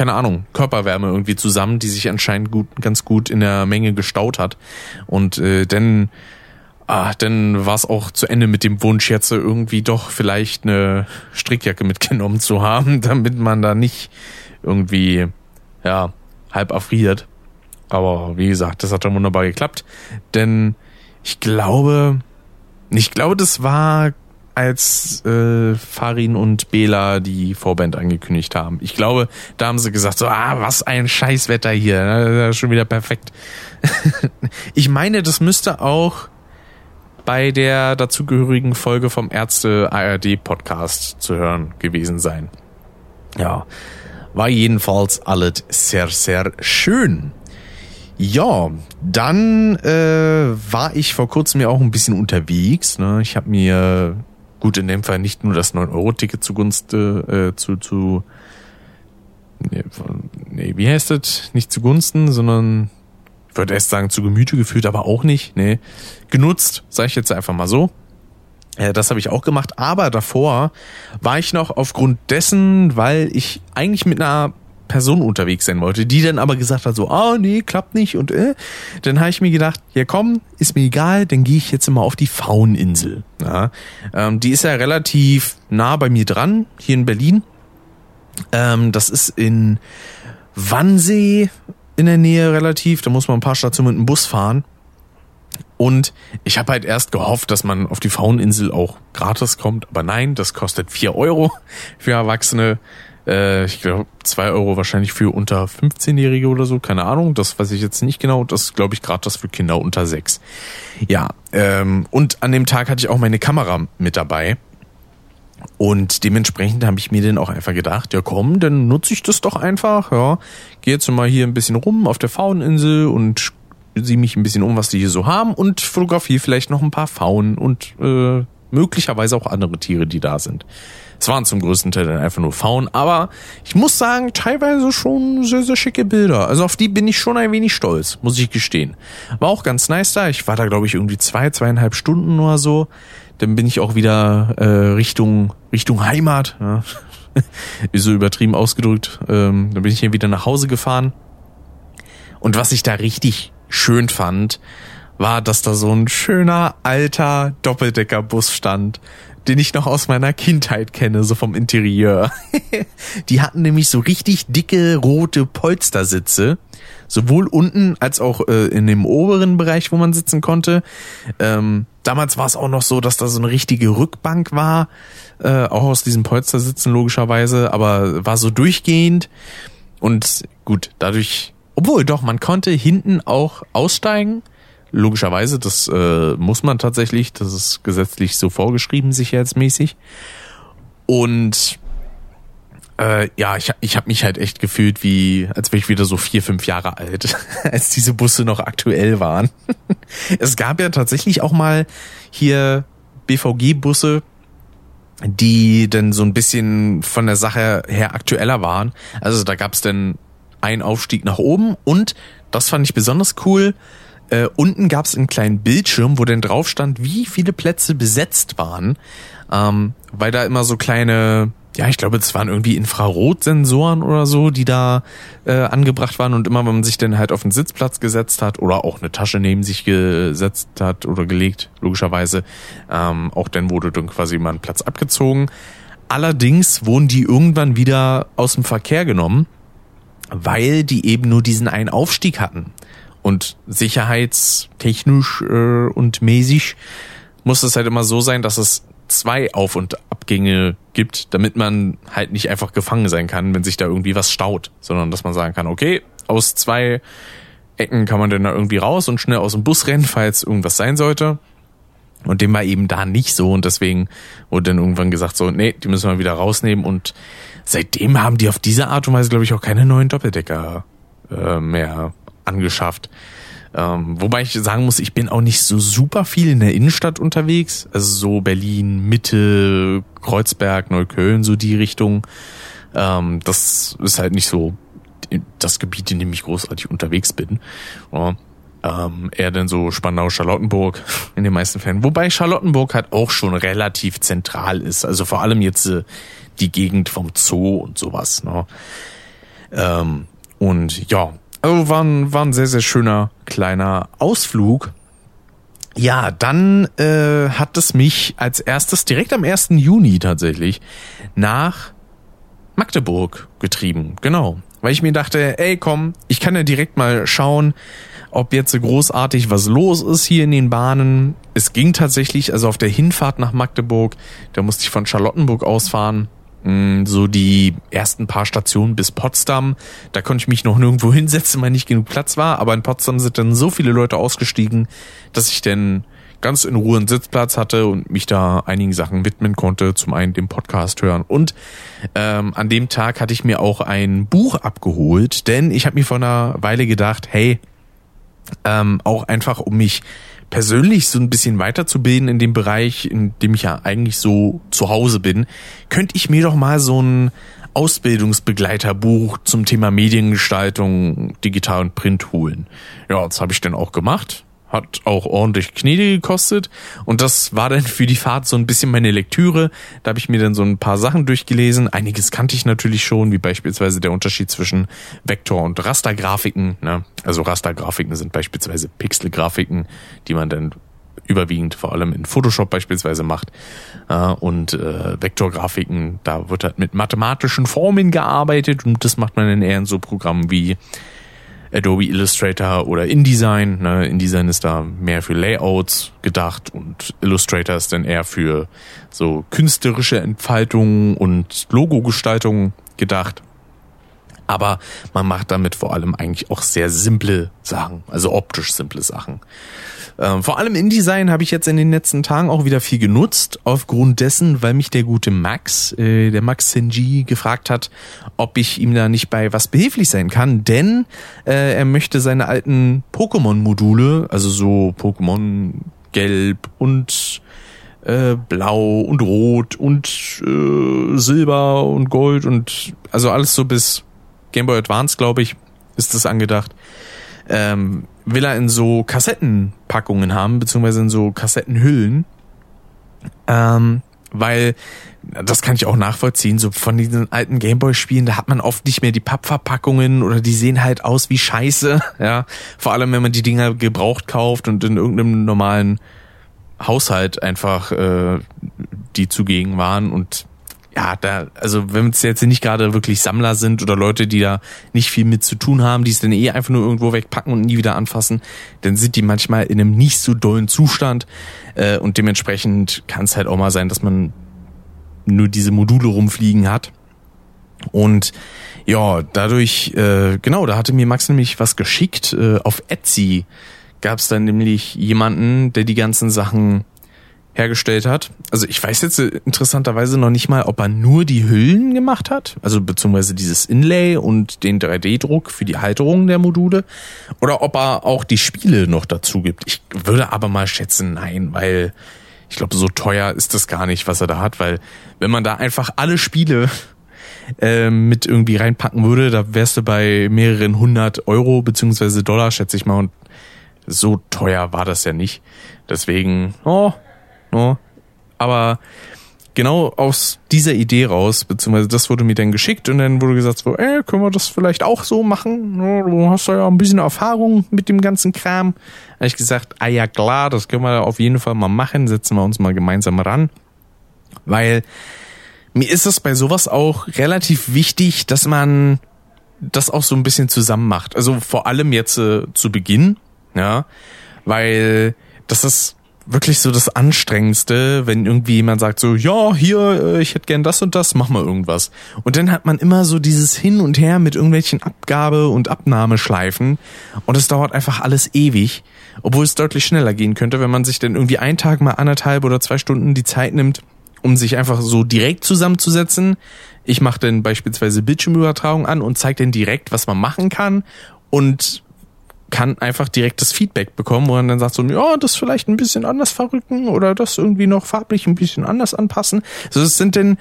keine Ahnung, Körperwärme irgendwie zusammen, die sich anscheinend gut, ganz gut in der Menge gestaut hat. Und äh, dann, ah, dann war es auch zu Ende mit dem Wunsch, jetzt irgendwie doch vielleicht eine Strickjacke mitgenommen zu haben, damit man da nicht irgendwie, ja, halb erfriert. Aber wie gesagt, das hat dann wunderbar geklappt. Denn ich glaube, ich glaube, das war als äh, Farin und Bela die Vorband angekündigt haben. Ich glaube, da haben sie gesagt, so, ah, was ein Scheißwetter hier. Ist schon wieder perfekt. ich meine, das müsste auch bei der dazugehörigen Folge vom Ärzte ARD Podcast zu hören gewesen sein. Ja, war jedenfalls alles sehr, sehr schön. Ja, dann äh, war ich vor kurzem ja auch ein bisschen unterwegs. Ne? Ich habe mir gut in dem Fall nicht nur das 9-Euro-Ticket zugunsten äh, zu, zu nee, wie heißt das? Nicht zugunsten, sondern ich würde erst sagen zu Gemüte geführt, aber auch nicht. Nee, genutzt, sage ich jetzt einfach mal so. Äh, das habe ich auch gemacht, aber davor war ich noch aufgrund dessen, weil ich eigentlich mit einer Person unterwegs sein wollte, die dann aber gesagt hat so, ah oh, nee, klappt nicht und äh, dann habe ich mir gedacht, ja komm, ist mir egal, dann gehe ich jetzt immer auf die Fauninsel. Ja, ähm, die ist ja relativ nah bei mir dran, hier in Berlin. Ähm, das ist in Wannsee in der Nähe relativ, da muss man ein paar Stationen mit dem Bus fahren. Und ich habe halt erst gehofft, dass man auf die Fauninsel auch gratis kommt, aber nein, das kostet vier Euro für Erwachsene. Äh, ich glaube, zwei Euro wahrscheinlich für unter 15-Jährige oder so, keine Ahnung. Das weiß ich jetzt nicht genau. Das glaube ich gerade das für Kinder unter sechs. Ja, ähm, und an dem Tag hatte ich auch meine Kamera mit dabei. Und dementsprechend habe ich mir dann auch einfach gedacht, ja komm, dann nutze ich das doch einfach, ja. Gehe jetzt mal hier ein bisschen rum auf der Fauninsel und sieh mich ein bisschen um, was die hier so haben und fotografiere vielleicht noch ein paar Faunen und äh, möglicherweise auch andere Tiere, die da sind. Es waren zum größten Teil dann einfach nur Faun, aber ich muss sagen, teilweise schon sehr, sehr schicke Bilder. Also auf die bin ich schon ein wenig stolz, muss ich gestehen. War auch ganz nice da. Ich war da, glaube ich, irgendwie zwei, zweieinhalb Stunden oder so. Dann bin ich auch wieder äh, Richtung, Richtung Heimat. Ja. Ist so übertrieben ausgedrückt. Ähm, dann bin ich hier wieder nach Hause gefahren. Und was ich da richtig schön fand, war, dass da so ein schöner alter Doppeldeckerbus stand den ich noch aus meiner Kindheit kenne, so vom Interieur. die hatten nämlich so richtig dicke rote Polstersitze, sowohl unten als auch äh, in dem oberen Bereich, wo man sitzen konnte. Ähm, damals war es auch noch so, dass da so eine richtige Rückbank war, äh, auch aus diesen Polstersitzen logischerweise, aber war so durchgehend. Und gut, dadurch, obwohl doch, man konnte hinten auch aussteigen Logischerweise, das äh, muss man tatsächlich, das ist gesetzlich so vorgeschrieben, sicherheitsmäßig. Und äh, ja, ich, ich habe mich halt echt gefühlt wie, als wäre ich wieder so vier, fünf Jahre alt, als diese Busse noch aktuell waren. es gab ja tatsächlich auch mal hier BVG-Busse, die dann so ein bisschen von der Sache her aktueller waren. Also da gab es dann einen Aufstieg nach oben und das fand ich besonders cool. Äh, unten gab es einen kleinen Bildschirm, wo dann drauf stand, wie viele Plätze besetzt waren, ähm, weil da immer so kleine, ja, ich glaube, es waren irgendwie Infrarotsensoren oder so, die da äh, angebracht waren und immer, wenn man sich dann halt auf den Sitzplatz gesetzt hat oder auch eine Tasche neben sich gesetzt hat oder gelegt, logischerweise, ähm, auch dann wurde dann quasi mal ein Platz abgezogen. Allerdings wurden die irgendwann wieder aus dem Verkehr genommen, weil die eben nur diesen einen Aufstieg hatten. Und sicherheitstechnisch äh, und mäßig muss es halt immer so sein, dass es zwei Auf- und Abgänge gibt, damit man halt nicht einfach gefangen sein kann, wenn sich da irgendwie was staut, sondern dass man sagen kann, okay, aus zwei Ecken kann man dann da irgendwie raus und schnell aus dem Bus rennen, falls irgendwas sein sollte. Und dem war eben da nicht so und deswegen wurde dann irgendwann gesagt so, nee, die müssen wir wieder rausnehmen und seitdem haben die auf diese Art und Weise, glaube ich, auch keine neuen Doppeldecker äh, mehr angeschafft. Ähm, wobei ich sagen muss, ich bin auch nicht so super viel in der Innenstadt unterwegs. Also so Berlin, Mitte, Kreuzberg, Neukölln, so die Richtung. Ähm, das ist halt nicht so das Gebiet, in dem ich großartig unterwegs bin. Ja, ähm, eher dann so Spandau, Charlottenburg in den meisten Fällen. Wobei Charlottenburg halt auch schon relativ zentral ist. Also vor allem jetzt äh, die Gegend vom Zoo und sowas. Ne? Ähm, und ja, also war ein, war ein sehr, sehr schöner kleiner Ausflug. Ja, dann äh, hat es mich als erstes direkt am 1. Juni tatsächlich nach Magdeburg getrieben. Genau. weil ich mir dachte, ey komm, ich kann ja direkt mal schauen, ob jetzt so großartig was los ist hier in den Bahnen. Es ging tatsächlich, also auf der Hinfahrt nach Magdeburg, da musste ich von Charlottenburg ausfahren, so die ersten paar Stationen bis Potsdam. Da konnte ich mich noch nirgendwo hinsetzen, weil nicht genug Platz war. Aber in Potsdam sind dann so viele Leute ausgestiegen, dass ich dann ganz in Ruhe einen Sitzplatz hatte und mich da einigen Sachen widmen konnte. Zum einen dem Podcast hören. Und ähm, an dem Tag hatte ich mir auch ein Buch abgeholt, denn ich habe mir vor einer Weile gedacht, hey, ähm, auch einfach um mich persönlich so ein bisschen weiterzubilden in dem Bereich, in dem ich ja eigentlich so zu Hause bin, könnte ich mir doch mal so ein Ausbildungsbegleiterbuch zum Thema Mediengestaltung, Digital und Print holen. Ja, das habe ich dann auch gemacht hat auch ordentlich Knete gekostet und das war dann für die Fahrt so ein bisschen meine Lektüre. Da habe ich mir dann so ein paar Sachen durchgelesen. Einiges kannte ich natürlich schon, wie beispielsweise der Unterschied zwischen Vektor- und Rastergrafiken. Ne? Also Rastergrafiken sind beispielsweise Pixelgrafiken, die man dann überwiegend vor allem in Photoshop beispielsweise macht. Und äh, Vektorgrafiken, da wird halt mit mathematischen Formeln gearbeitet und das macht man dann eher in so Programmen wie Adobe Illustrator oder InDesign. Ne? InDesign ist da mehr für Layouts gedacht und Illustrator ist dann eher für so künstlerische Entfaltung und Logogestaltung gedacht. Aber man macht damit vor allem eigentlich auch sehr simple Sachen, also optisch simple Sachen. Ähm, vor allem InDesign habe ich jetzt in den letzten Tagen auch wieder viel genutzt, aufgrund dessen, weil mich der gute Max, äh, der Max Senji, gefragt hat, ob ich ihm da nicht bei was behilflich sein kann, denn äh, er möchte seine alten Pokémon-Module, also so Pokémon Gelb und äh, Blau und Rot und äh, Silber und Gold und also alles so bis Game Boy Advance, glaube ich, ist das angedacht ähm, will er in so Kassettenpackungen haben, beziehungsweise in so Kassettenhüllen. Ähm, weil, das kann ich auch nachvollziehen, so von diesen alten Gameboy-Spielen, da hat man oft nicht mehr die Pappverpackungen oder die sehen halt aus wie Scheiße, ja. Vor allem, wenn man die Dinger gebraucht kauft und in irgendeinem normalen Haushalt einfach äh, die zugegen waren und ja, da, also wenn es jetzt nicht gerade wirklich Sammler sind oder Leute, die da nicht viel mit zu tun haben, die es dann eh einfach nur irgendwo wegpacken und nie wieder anfassen, dann sind die manchmal in einem nicht so dollen Zustand äh, und dementsprechend kann es halt auch mal sein, dass man nur diese Module rumfliegen hat. Und ja, dadurch, äh, genau, da hatte mir Max nämlich was geschickt. Äh, auf Etsy gab es dann nämlich jemanden, der die ganzen Sachen hergestellt hat. Also ich weiß jetzt interessanterweise noch nicht mal, ob er nur die Hüllen gemacht hat, also beziehungsweise dieses Inlay und den 3D-Druck für die Halterung der Module, oder ob er auch die Spiele noch dazu gibt. Ich würde aber mal schätzen, nein, weil ich glaube, so teuer ist das gar nicht, was er da hat, weil wenn man da einfach alle Spiele äh, mit irgendwie reinpacken würde, da wärst du bei mehreren hundert Euro beziehungsweise Dollar, schätze ich mal, und so teuer war das ja nicht. Deswegen, oh, No? Aber genau aus dieser Idee raus, beziehungsweise das wurde mir dann geschickt und dann wurde gesagt so, ey, können wir das vielleicht auch so machen? Du hast ja ein bisschen Erfahrung mit dem ganzen Kram. Habe ich gesagt, ah ja klar, das können wir auf jeden Fall mal machen, setzen wir uns mal gemeinsam ran. Weil mir ist es bei sowas auch relativ wichtig, dass man das auch so ein bisschen zusammen macht. Also vor allem jetzt äh, zu Beginn, ja, weil das ist wirklich so das Anstrengendste, wenn irgendwie jemand sagt so, ja, hier, äh, ich hätte gern das und das, mach mal irgendwas. Und dann hat man immer so dieses Hin und Her mit irgendwelchen Abgabe- und Abnahmeschleifen und es dauert einfach alles ewig, obwohl es deutlich schneller gehen könnte, wenn man sich dann irgendwie einen Tag mal anderthalb oder zwei Stunden die Zeit nimmt, um sich einfach so direkt zusammenzusetzen. Ich mache dann beispielsweise Bildschirmübertragung an und zeige dann direkt, was man machen kann und kann einfach direktes Feedback bekommen, wo man dann sagt so, ja, das vielleicht ein bisschen anders verrücken oder das irgendwie noch farblich ein bisschen anders anpassen. Also es sind denn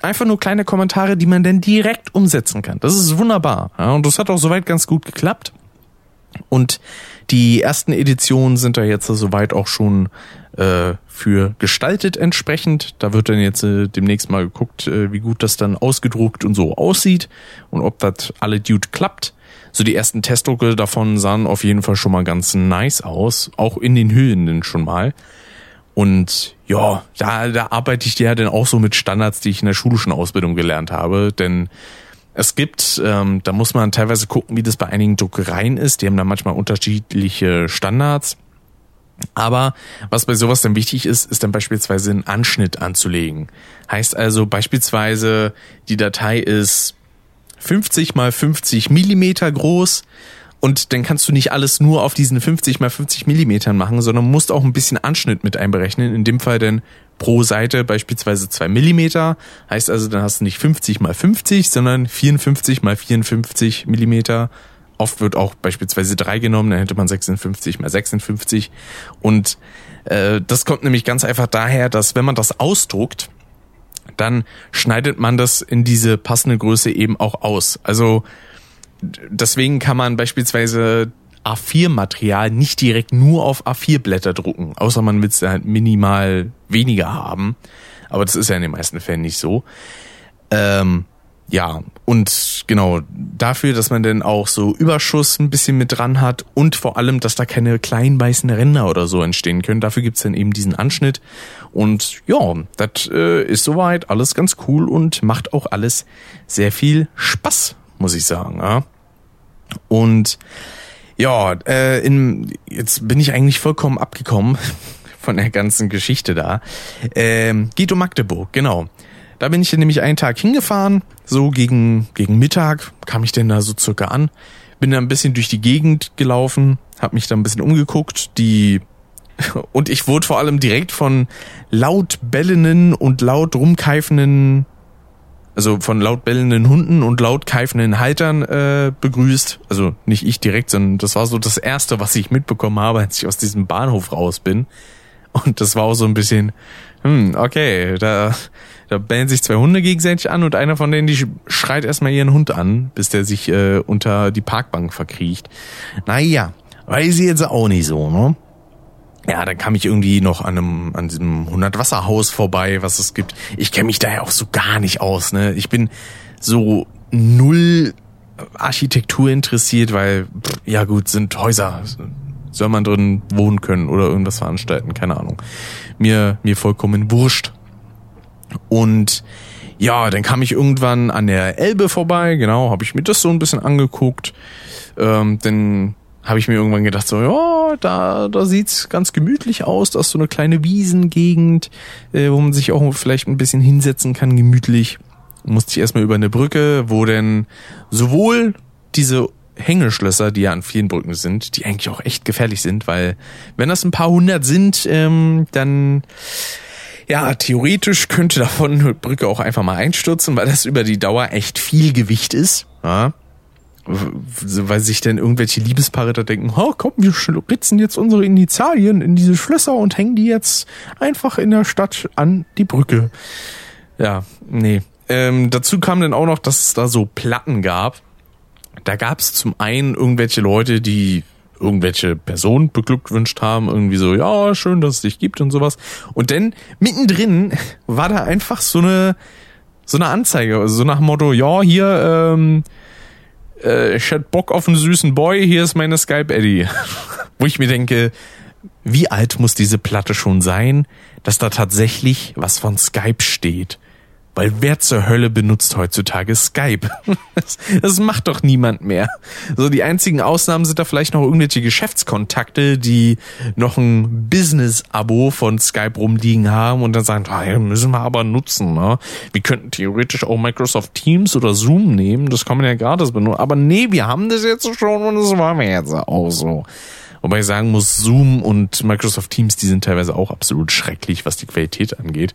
einfach nur kleine Kommentare, die man dann direkt umsetzen kann. Das ist wunderbar. Ja, und das hat auch soweit ganz gut geklappt. Und die ersten Editionen sind da jetzt soweit auch schon äh, für gestaltet entsprechend. Da wird dann jetzt äh, demnächst mal geguckt, äh, wie gut das dann ausgedruckt und so aussieht und ob das alle Dude klappt. So die ersten Testdrucke davon sahen auf jeden Fall schon mal ganz nice aus, auch in den Hüllen schon mal. Und ja, da, da arbeite ich ja dann auch so mit Standards, die ich in der schulischen Ausbildung gelernt habe, denn Es gibt, ähm, da muss man teilweise gucken, wie das bei einigen Druckereien ist. Die haben da manchmal unterschiedliche Standards. Aber was bei sowas dann wichtig ist, ist dann beispielsweise einen Anschnitt anzulegen. Heißt also beispielsweise, die Datei ist 50 mal 50 Millimeter groß und dann kannst du nicht alles nur auf diesen 50 mal 50 Millimetern machen, sondern musst auch ein bisschen Anschnitt mit einberechnen. In dem Fall dann pro Seite beispielsweise zwei Millimeter. Heißt also, dann hast du nicht 50 mal 50, sondern 54 mal 54 Millimeter. Oft wird auch beispielsweise drei genommen, dann hätte man 56 mal 56. Und äh, das kommt nämlich ganz einfach daher, dass wenn man das ausdruckt, dann schneidet man das in diese passende Größe eben auch aus. Also deswegen kann man beispielsweise A4-Material nicht direkt nur auf A4-Blätter drucken, außer man will es halt minimal weniger haben. Aber das ist ja in den meisten Fällen nicht so. Ähm, ja, und genau dafür, dass man dann auch so Überschuss ein bisschen mit dran hat und vor allem, dass da keine kleinen weißen Ränder oder so entstehen können. Dafür gibt's dann eben diesen Anschnitt. Und ja, das äh, ist soweit alles ganz cool und macht auch alles sehr viel Spaß, muss ich sagen. Ja? Und ja, äh, in, jetzt bin ich eigentlich vollkommen abgekommen von der ganzen Geschichte da. Ähm, geht um Magdeburg, genau. Da bin ich nämlich einen Tag hingefahren, so gegen, gegen Mittag kam ich denn da so circa an, bin da ein bisschen durch die Gegend gelaufen, hab mich da ein bisschen umgeguckt, die und ich wurde vor allem direkt von laut bellenden und laut rumkeifenden also von laut bellenden Hunden und laut keifenden Haltern äh, begrüßt. Also nicht ich direkt, sondern das war so das Erste, was ich mitbekommen habe, als ich aus diesem Bahnhof raus bin. Und das war auch so ein bisschen, hm, okay, da, da bellen sich zwei Hunde gegenseitig an und einer von denen, die schreit erstmal ihren Hund an, bis der sich äh, unter die Parkbank verkriecht. Naja, weiß ich jetzt auch nicht so, ne? ja, dann kam ich irgendwie noch an einem an diesem 100 Wasserhaus vorbei, was es gibt. Ich kenne mich da ja auch so gar nicht aus, ne? Ich bin so null Architektur interessiert, weil ja gut, sind Häuser soll man drin wohnen können oder irgendwas veranstalten, keine Ahnung. Mir mir vollkommen wurscht. Und ja, dann kam ich irgendwann an der Elbe vorbei, genau, habe ich mir das so ein bisschen angeguckt. Ähm, dann habe ich mir irgendwann gedacht, so, ja, da, da sieht's ganz gemütlich aus, da ist so eine kleine Wiesengegend, äh, wo man sich auch vielleicht ein bisschen hinsetzen kann, gemütlich. Musste ich erstmal über eine Brücke, wo denn sowohl diese Hängeschlösser, die ja an vielen Brücken sind, die eigentlich auch echt gefährlich sind, weil wenn das ein paar hundert sind, ähm, dann ja, theoretisch könnte davon eine Brücke auch einfach mal einstürzen, weil das über die Dauer echt viel Gewicht ist. Ja weil sich dann irgendwelche Liebespaare da denken, oh, komm, wir ritzen jetzt unsere Initialien in diese Schlösser und hängen die jetzt einfach in der Stadt an die Brücke. Ja, nee. Ähm, dazu kam dann auch noch, dass es da so Platten gab. Da gab es zum einen irgendwelche Leute, die irgendwelche Personen beglückwünscht haben, irgendwie so, ja, schön, dass es dich gibt und sowas. Und dann mittendrin war da einfach so eine so eine Anzeige, also so nach dem Motto, ja, hier, ähm, äh, ich hätte Bock auf einen süßen Boy, hier ist meine Skype-Eddie. Wo ich mir denke, wie alt muss diese Platte schon sein, dass da tatsächlich was von Skype steht? Weil wer zur Hölle benutzt heutzutage Skype? Das, das, macht doch niemand mehr. So, die einzigen Ausnahmen sind da vielleicht noch irgendwelche Geschäftskontakte, die noch ein Business-Abo von Skype rumliegen haben und dann sagen, ah, müssen wir aber nutzen. Ne? Wir könnten theoretisch auch Microsoft Teams oder Zoom nehmen, das kann man ja gratis benutzen. Aber nee, wir haben das jetzt schon und das wollen wir jetzt auch so. Wobei ich sagen muss, Zoom und Microsoft Teams, die sind teilweise auch absolut schrecklich, was die Qualität angeht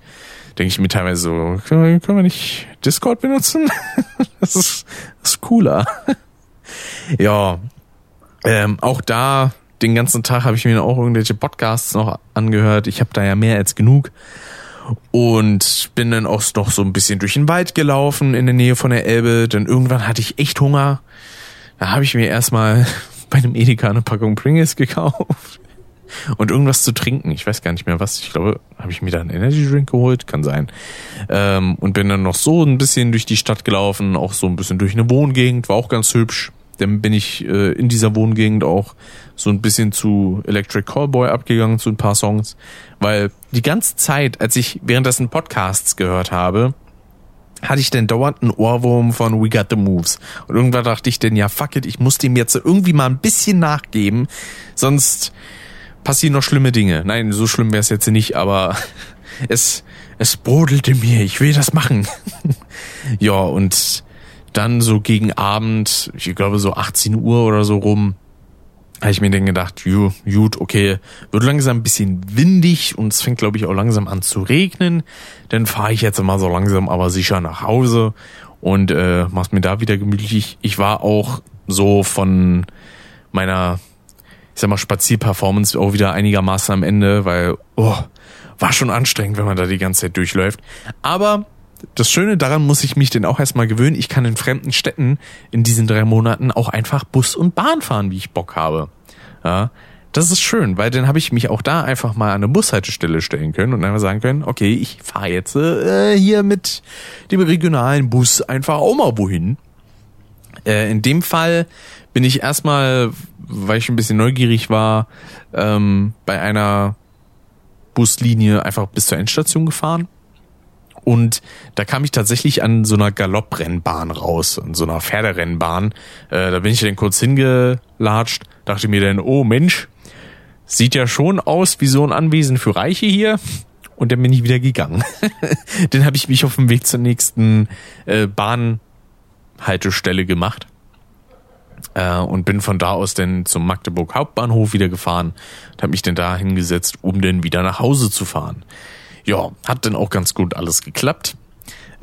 denke ich mir teilweise so, können wir, nicht Discord benutzen? das, ist, das ist cooler. ja, ähm, auch da den ganzen Tag habe ich mir auch irgendwelche Podcasts noch angehört. Ich habe da ja mehr als genug. Und bin dann auch noch so ein bisschen durch den Wald gelaufen in der Nähe von der Elbe. Denn irgendwann hatte ich echt Hunger. Da habe ich mir erstmal bei einem Edeka eine Packung Pringles gekauft und irgendwas zu trinken. Ich weiß gar nicht mehr was. Ich glaube, habe ich mir da einen Energy Drink geholt? Kann sein. Ähm, und bin dann noch so ein bisschen durch die Stadt gelaufen, auch so ein bisschen durch eine Wohngegend, war auch ganz hübsch. Dann bin ich äh, in dieser Wohngegend auch so ein bisschen zu Electric Callboy abgegangen, zu ein paar Songs. Weil die ganze Zeit, als ich währenddessen Podcasts gehört habe, hatte ich denn dauernd einen Ohrwurm von We Got the Moves. Und irgendwann dachte ich denn, ja, fuck it, ich muss dem jetzt irgendwie mal ein bisschen nachgeben, sonst passieren noch schlimme Dinge. Nein, so schlimm wäre es jetzt nicht, aber es, es brodelte mir, ich will das machen. ja, und dann so gegen Abend, ich glaube so 18 Uhr oder so rum, habe ich mir dann gedacht, ju, gut, okay, wird langsam ein bisschen windig und es fängt, glaube ich, auch langsam an zu regnen. Dann fahre ich jetzt mal so langsam aber sicher nach Hause und äh, mach's mir da wieder gemütlich. Ich war auch so von meiner, ich sag mal, Spazierperformance auch wieder einigermaßen am Ende, weil, oh, war schon anstrengend, wenn man da die ganze Zeit durchläuft. Aber das Schöne daran muss ich mich denn auch erstmal gewöhnen. Ich kann in fremden Städten in diesen drei Monaten auch einfach Bus und Bahn fahren, wie ich Bock habe. Ja, das ist schön, weil dann habe ich mich auch da einfach mal an eine Bushaltestelle stellen können und einfach sagen können, okay, ich fahre jetzt äh, hier mit dem regionalen Bus einfach auch mal wohin. Äh, in dem Fall bin ich erstmal, weil ich ein bisschen neugierig war, ähm, bei einer Buslinie einfach bis zur Endstation gefahren und da kam ich tatsächlich an so einer Galopprennbahn raus, an so einer Pferderennbahn. Äh, da bin ich dann kurz hingelatscht, dachte mir dann, oh Mensch, sieht ja schon aus wie so ein Anwesen für Reiche hier. Und dann bin ich wieder gegangen. dann habe ich mich auf dem Weg zur nächsten äh, Bahnhaltestelle gemacht. Äh, und bin von da aus dann zum Magdeburg Hauptbahnhof wieder gefahren und habe mich dann da hingesetzt, um dann wieder nach Hause zu fahren ja, hat dann auch ganz gut alles geklappt.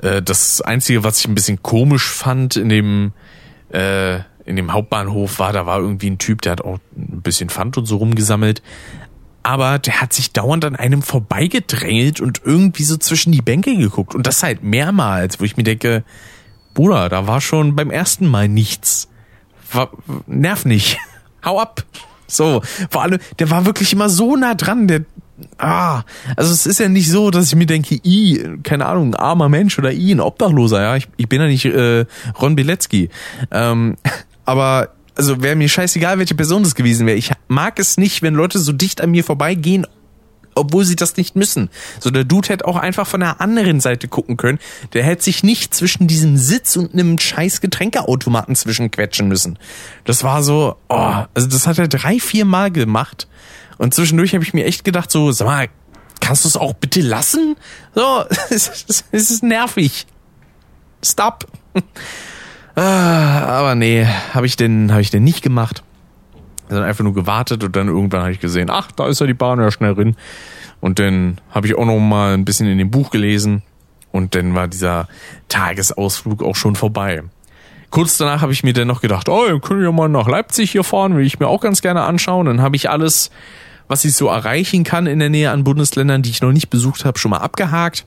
Äh, das Einzige, was ich ein bisschen komisch fand in dem, äh, in dem Hauptbahnhof war, da war irgendwie ein Typ, der hat auch ein bisschen Pfand und so rumgesammelt. Aber der hat sich dauernd an einem vorbeigedrängelt und irgendwie so zwischen die Bänke geguckt. Und das halt mehrmals, wo ich mir denke, Bruder, da war schon beim ersten Mal nichts. War, nerv nicht. Hau ab. So, vor allem, der war wirklich immer so nah dran, der ah, also es ist ja nicht so, dass ich mir denke, i, keine Ahnung, ein armer Mensch oder i, ein Obdachloser, ja, ich, ich bin ja nicht äh, Ron Bilecki. Ähm, aber also wäre mir scheißegal, welche Person das gewesen wäre. Ich mag es nicht, wenn Leute so dicht an mir vorbeigehen, obwohl sie das nicht müssen. So der Dude hätte auch einfach von der anderen Seite gucken können. Der hätte sich nicht zwischen diesem Sitz und einem scheiß Getränkeautomaten zwischenquetschen müssen. Das war so, oh, also das hat er drei, vier Mal gemacht und zwischendurch habe ich mir echt gedacht, so, sag mal, kannst du es auch bitte lassen? So, es ist nervig. Stop. ah, aber nee, habe ich denn, habe ich denn nicht gemacht. Dann einfach nur gewartet und dann irgendwann habe ich gesehen, ach, da ist ja die Bahn ja schnell drin. Und dann habe ich auch noch mal ein bisschen in dem Buch gelesen und dann war dieser Tagesausflug auch schon vorbei. Kurz danach habe ich mir dann noch gedacht, oh, wir können ja mal nach Leipzig hier fahren, will ich mir auch ganz gerne anschauen. Dann habe ich alles was ich so erreichen kann in der Nähe an Bundesländern, die ich noch nicht besucht habe, schon mal abgehakt.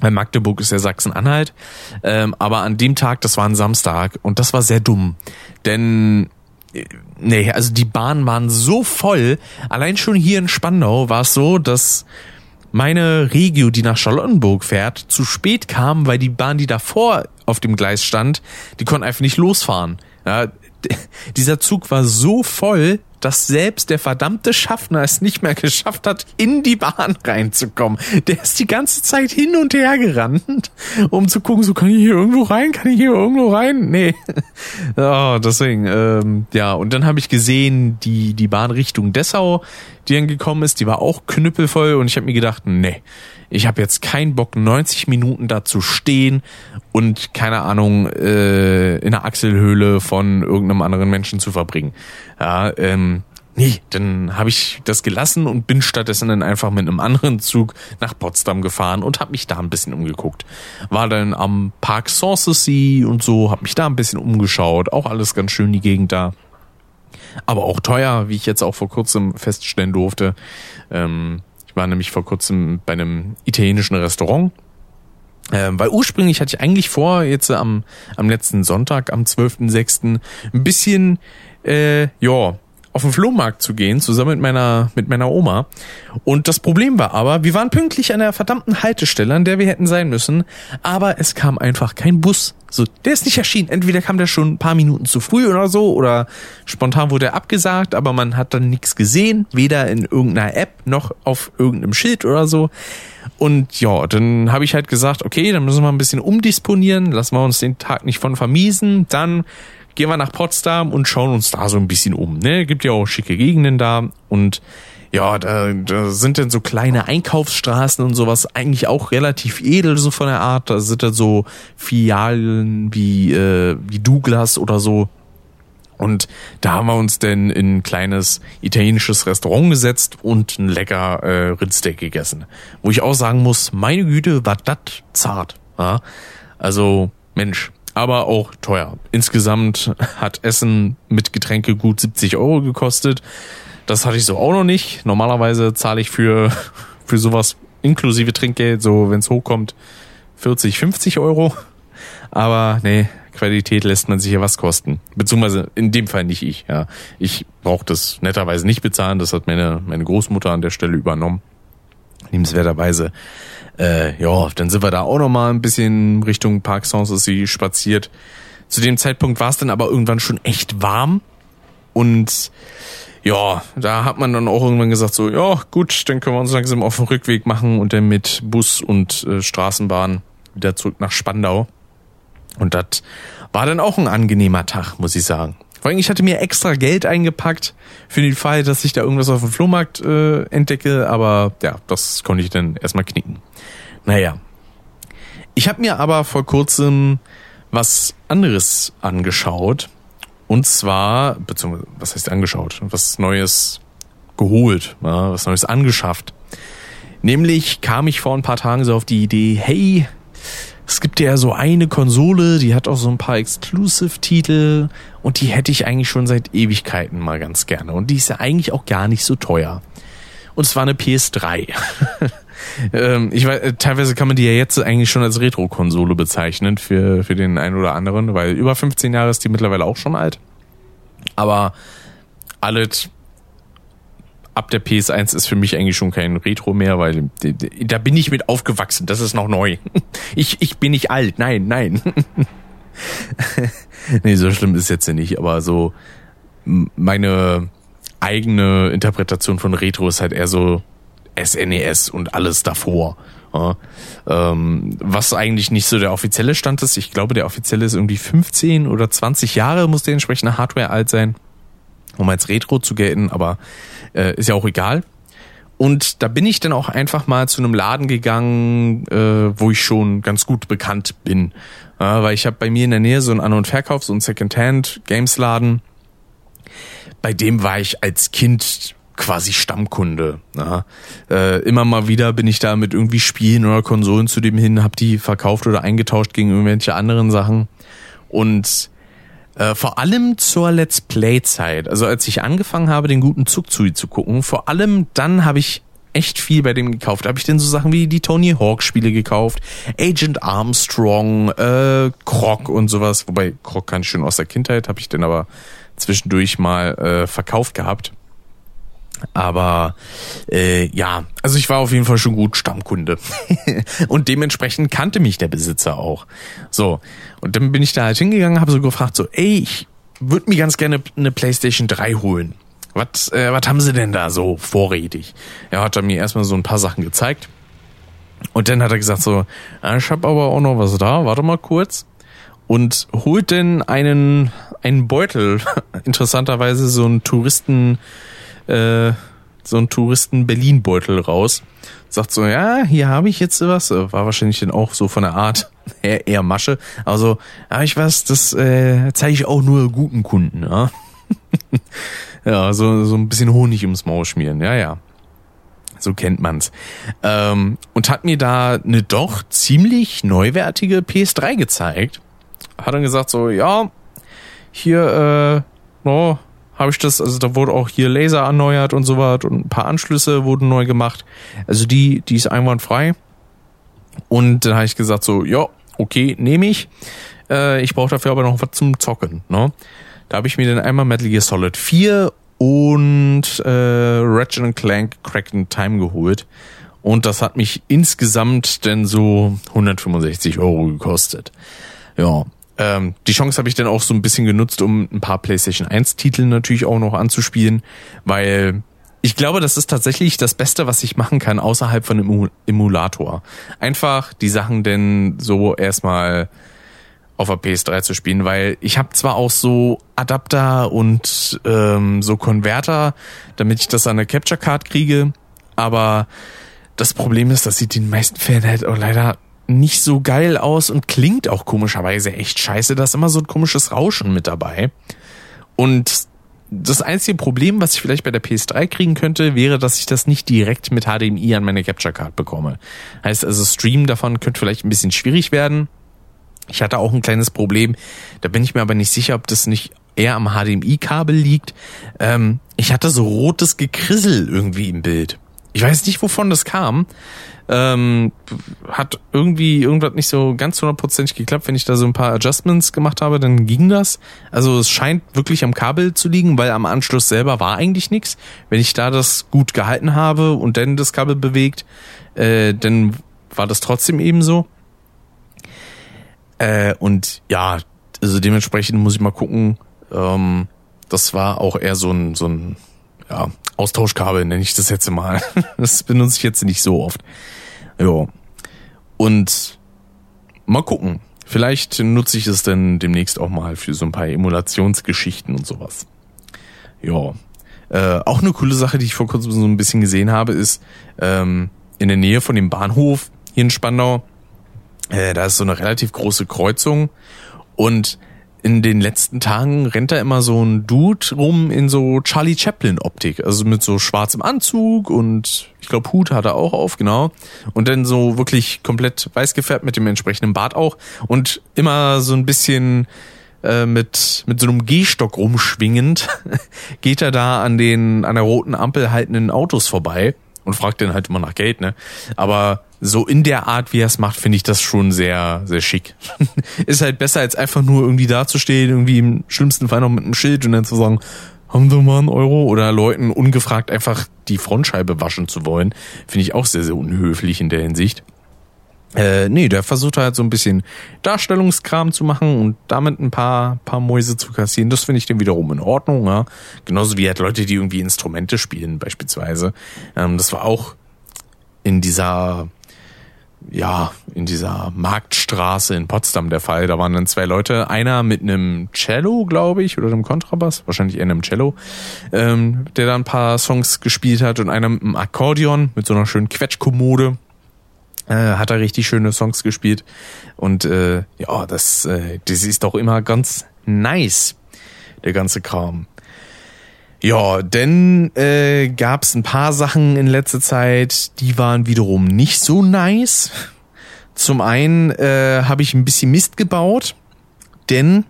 Weil Magdeburg ist ja Sachsen-Anhalt. Ähm, aber an dem Tag, das war ein Samstag und das war sehr dumm. Denn äh, nee, also die Bahnen waren so voll. Allein schon hier in Spandau war es so, dass meine Regio, die nach Charlottenburg fährt, zu spät kam, weil die Bahn, die davor auf dem Gleis stand, die konnten einfach nicht losfahren. Ja, dieser Zug war so voll, dass selbst der verdammte Schaffner es nicht mehr geschafft hat, in die Bahn reinzukommen. Der ist die ganze Zeit hin und her gerannt, um zu gucken, so kann ich hier irgendwo rein, kann ich hier irgendwo rein? Nee. Oh, deswegen, ähm, ja, und dann habe ich gesehen, die, die Bahn Richtung Dessau, die dann gekommen ist, die war auch knüppelvoll und ich habe mir gedacht, nee, ich habe jetzt keinen Bock, 90 Minuten da zu stehen und keine Ahnung äh, in der Achselhöhle von irgendeinem anderen Menschen zu verbringen. Ja, ähm, nee, dann habe ich das gelassen und bin stattdessen dann einfach mit einem anderen Zug nach Potsdam gefahren und habe mich da ein bisschen umgeguckt. War dann am Park Sanssouci und so, habe mich da ein bisschen umgeschaut, auch alles ganz schön die Gegend da. Aber auch teuer, wie ich jetzt auch vor kurzem feststellen durfte. Ähm, war nämlich vor kurzem bei einem italienischen Restaurant. Ähm, weil ursprünglich hatte ich eigentlich vor, jetzt am, am letzten Sonntag, am 12.06., ein bisschen, äh, ja, auf den Flohmarkt zu gehen, zusammen mit meiner, mit meiner Oma. Und das Problem war aber, wir waren pünktlich an der verdammten Haltestelle, an der wir hätten sein müssen, aber es kam einfach kein Bus. So, der ist nicht erschienen. Entweder kam der schon ein paar Minuten zu früh oder so, oder spontan wurde er abgesagt, aber man hat dann nichts gesehen, weder in irgendeiner App noch auf irgendeinem Schild oder so. Und ja, dann habe ich halt gesagt, okay, dann müssen wir ein bisschen umdisponieren, lassen wir uns den Tag nicht von vermiesen, dann gehen wir nach Potsdam und schauen uns da so ein bisschen um. Ne? Gibt ja auch schicke Gegenden da und ja, da, da sind dann so kleine Einkaufsstraßen und sowas eigentlich auch relativ edel so von der Art. Da sind dann so Filialen wie äh, wie Douglas oder so. Und da haben wir uns denn in ein kleines italienisches Restaurant gesetzt und ein lecker äh, Rindsteak gegessen. Wo ich auch sagen muss, meine Güte, war das zart. Ja? Also, Mensch, aber auch teuer. Insgesamt hat Essen mit Getränke gut 70 Euro gekostet. Das hatte ich so auch noch nicht. Normalerweise zahle ich für, für sowas inklusive Trinkgeld, so wenn es hochkommt, 40, 50 Euro. Aber nee, Qualität lässt man sich ja was kosten. Beziehungsweise in dem Fall nicht ich. Ja, Ich brauche das netterweise nicht bezahlen. Das hat meine, meine Großmutter an der Stelle übernommen. Liebenswerterweise äh, ja, dann sind wir da auch noch mal ein bisschen Richtung Park Sanssouci spaziert. Zu dem Zeitpunkt war es dann aber irgendwann schon echt warm und ja, da hat man dann auch irgendwann gesagt so, ja gut, dann können wir uns langsam auf den Rückweg machen und dann mit Bus und äh, Straßenbahn wieder zurück nach Spandau. Und das war dann auch ein angenehmer Tag, muss ich sagen. Vor allem, ich hatte mir extra Geld eingepackt für den Fall, dass ich da irgendwas auf dem Flohmarkt äh, entdecke, aber ja, das konnte ich dann erstmal knicken. Naja. Ich habe mir aber vor kurzem was anderes angeschaut. Und zwar, beziehungsweise, was heißt angeschaut? Was Neues geholt, was Neues angeschafft. Nämlich kam ich vor ein paar Tagen so auf die Idee, hey, es gibt ja so eine Konsole, die hat auch so ein paar Exclusive-Titel und die hätte ich eigentlich schon seit Ewigkeiten mal ganz gerne. Und die ist ja eigentlich auch gar nicht so teuer. Und es war eine PS3. ähm, ich weiß, teilweise kann man die ja jetzt eigentlich schon als Retro-Konsole bezeichnen für, für den einen oder anderen, weil über 15 Jahre ist die mittlerweile auch schon alt. Aber alles ab der PS1 ist für mich eigentlich schon kein Retro mehr, weil da bin ich mit aufgewachsen. Das ist noch neu. Ich, ich bin nicht alt. Nein, nein. nee, so schlimm ist jetzt ja nicht, aber so meine eigene Interpretation von Retro ist halt eher so SNES e und alles davor. Ja, ähm, was eigentlich nicht so der offizielle Stand ist. Ich glaube, der offizielle ist irgendwie 15 oder 20 Jahre muss der entsprechende Hardware alt sein, um als Retro zu gelten, aber äh, ist ja auch egal. Und da bin ich dann auch einfach mal zu einem Laden gegangen, äh, wo ich schon ganz gut bekannt bin. Ja, weil ich habe bei mir in der Nähe so einen An- und Verkauf, so einen Secondhand-Games-Laden. Bei dem war ich als Kind quasi Stammkunde. Äh, immer mal wieder bin ich da mit irgendwie Spielen oder Konsolen zu dem hin, hab die verkauft oder eingetauscht gegen irgendwelche anderen Sachen. Und äh, vor allem zur Let's Play-Zeit, also als ich angefangen habe, den guten Zugzui zu gucken, vor allem dann habe ich echt viel bei dem gekauft. Habe ich denn so Sachen wie die Tony Hawk Spiele gekauft, Agent Armstrong, äh, Croc und sowas. Wobei Croc kann ich schon aus der Kindheit, habe ich denn aber zwischendurch mal äh, verkauft gehabt. Aber äh, ja, also ich war auf jeden Fall schon gut Stammkunde. und dementsprechend kannte mich der Besitzer auch. So, und dann bin ich da halt hingegangen, habe so gefragt, so, ey, ich würde mir ganz gerne eine PlayStation 3 holen. Was, äh, was haben sie denn da so vorrätig? Er hat er mir erstmal so ein paar Sachen gezeigt. Und dann hat er gesagt so, ich habe aber auch noch was da, warte mal kurz. Und holt denn einen, einen Beutel, interessanterweise so einen Touristen, äh, so einen Touristen-Berlin-Beutel raus. Sagt so, ja, hier habe ich jetzt was. War wahrscheinlich dann auch so von der Art eher, eher Masche. Also, ja, ich weiß, das äh, zeige ich auch nur guten Kunden. Ja, ja so, so ein bisschen Honig ums Maul schmieren. Ja, ja. So kennt man's. Ähm, und hat mir da eine doch ziemlich neuwertige PS3 gezeigt. Hat dann gesagt so, ja, hier, äh, oh, habe ich das, also da wurde auch hier Laser erneuert und so was und ein paar Anschlüsse wurden neu gemacht. Also die, die ist einwandfrei. Und dann habe ich gesagt so, ja, okay, nehme ich. Äh, ich brauche dafür aber noch was zum Zocken. Ne? Da habe ich mir dann einmal Metal Gear Solid 4 und äh, Ratchet Clank Cracked Time geholt. Und das hat mich insgesamt denn so 165 Euro gekostet. Ja, ähm, die Chance habe ich dann auch so ein bisschen genutzt, um ein paar PlayStation 1 Titel natürlich auch noch anzuspielen, weil ich glaube, das ist tatsächlich das Beste, was ich machen kann außerhalb von einem Emulator. Einfach die Sachen denn so erstmal auf der PS3 zu spielen, weil ich habe zwar auch so Adapter und ähm, so Konverter, damit ich das an der Capture Card kriege, aber das Problem ist, das sieht den meisten Fällen halt auch leider nicht so geil aus und klingt auch komischerweise echt scheiße. Da ist immer so ein komisches Rauschen mit dabei. Und das einzige Problem, was ich vielleicht bei der PS3 kriegen könnte, wäre, dass ich das nicht direkt mit HDMI an meine Capture Card bekomme. Heißt also, Stream davon könnte vielleicht ein bisschen schwierig werden. Ich hatte auch ein kleines Problem, da bin ich mir aber nicht sicher, ob das nicht eher am HDMI-Kabel liegt. Ähm, ich hatte so rotes Gekrissel irgendwie im Bild. Ich weiß nicht, wovon das kam. Ähm, hat irgendwie irgendwas nicht so ganz hundertprozentig geklappt. Wenn ich da so ein paar Adjustments gemacht habe, dann ging das. Also es scheint wirklich am Kabel zu liegen, weil am Anschluss selber war eigentlich nichts. Wenn ich da das gut gehalten habe und dann das Kabel bewegt, äh, dann war das trotzdem eben so. Äh, und ja, also dementsprechend muss ich mal gucken. Ähm, das war auch eher so ein, so ein ja, Austauschkabel, nenne ich das jetzt mal. Das benutze ich jetzt nicht so oft. Ja. Und mal gucken. Vielleicht nutze ich es dann demnächst auch mal für so ein paar Emulationsgeschichten und sowas. Ja. Äh, auch eine coole Sache, die ich vor kurzem so ein bisschen gesehen habe, ist ähm, in der Nähe von dem Bahnhof hier in Spandau äh, da ist so eine relativ große Kreuzung und in den letzten Tagen rennt da immer so ein Dude rum in so Charlie Chaplin Optik, also mit so schwarzem Anzug und ich glaube Hut hat er auch auf, genau. Und dann so wirklich komplett weiß gefärbt mit dem entsprechenden Bart auch und immer so ein bisschen äh, mit mit so einem Gehstock rumschwingend geht er da an den an der roten Ampel haltenden Autos vorbei und fragt dann halt immer nach Geld, ne? Aber so in der Art, wie er es macht, finde ich das schon sehr, sehr schick. ist halt besser, als einfach nur irgendwie dazustehen, irgendwie im schlimmsten Fall noch mit einem Schild und dann zu sagen, haben Sie mal einen Euro? Oder Leuten ungefragt einfach die Frontscheibe waschen zu wollen, finde ich auch sehr, sehr unhöflich in der Hinsicht. Äh, nee, der versucht halt so ein bisschen Darstellungskram zu machen und damit ein paar, paar Mäuse zu kassieren. Das finde ich dann wiederum in Ordnung, ja. Genauso wie halt Leute, die irgendwie Instrumente spielen, beispielsweise. Ähm, das war auch in dieser, ja, in dieser Marktstraße in Potsdam der Fall. Da waren dann zwei Leute, einer mit einem Cello, glaube ich, oder einem Kontrabass, wahrscheinlich eher einem Cello, ähm, der da ein paar Songs gespielt hat und einer mit einem Akkordeon, mit so einer schönen Quetschkommode. Äh, hat er richtig schöne Songs gespielt. Und äh, ja, das, äh, das ist doch immer ganz nice, der ganze Kram. Ja, denn äh, gab es ein paar Sachen in letzter Zeit, die waren wiederum nicht so nice. Zum einen äh, habe ich ein bisschen Mist gebaut, denn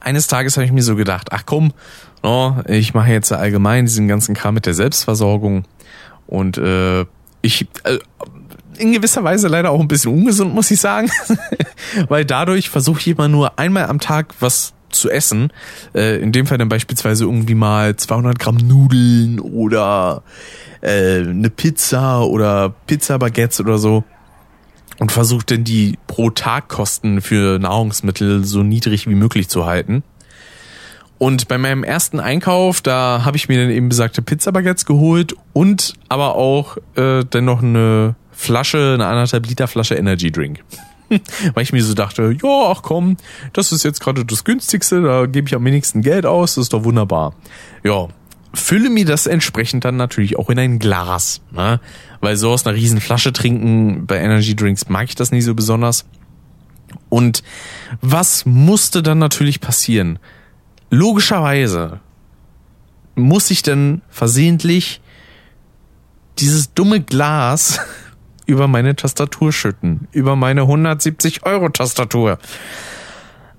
eines Tages habe ich mir so gedacht, ach komm, oh, ich mache jetzt allgemein diesen ganzen Kram mit der Selbstversorgung und äh, ich äh, in gewisser Weise leider auch ein bisschen ungesund, muss ich sagen, weil dadurch versuche ich immer nur einmal am Tag was zu essen. Äh, in dem Fall dann beispielsweise irgendwie mal 200 Gramm Nudeln oder äh, eine Pizza oder Pizza-Baguettes oder so. Und versucht dann die pro Tag Kosten für Nahrungsmittel so niedrig wie möglich zu halten. Und bei meinem ersten Einkauf, da habe ich mir dann eben besagte Pizza-Baguettes geholt und aber auch äh, dann noch eine Flasche, eine anderthalb Liter Flasche Energy Drink. Weil ich mir so dachte, ja, ach komm, das ist jetzt gerade das günstigste, da gebe ich am wenigsten Geld aus, das ist doch wunderbar. Ja, fülle mir das entsprechend dann natürlich auch in ein Glas, ne? Weil so aus einer riesen Flasche trinken bei Energy Drinks mag ich das nicht so besonders. Und was musste dann natürlich passieren? Logischerweise muss ich dann versehentlich dieses dumme Glas über meine Tastatur schütten. Über meine 170 Euro Tastatur.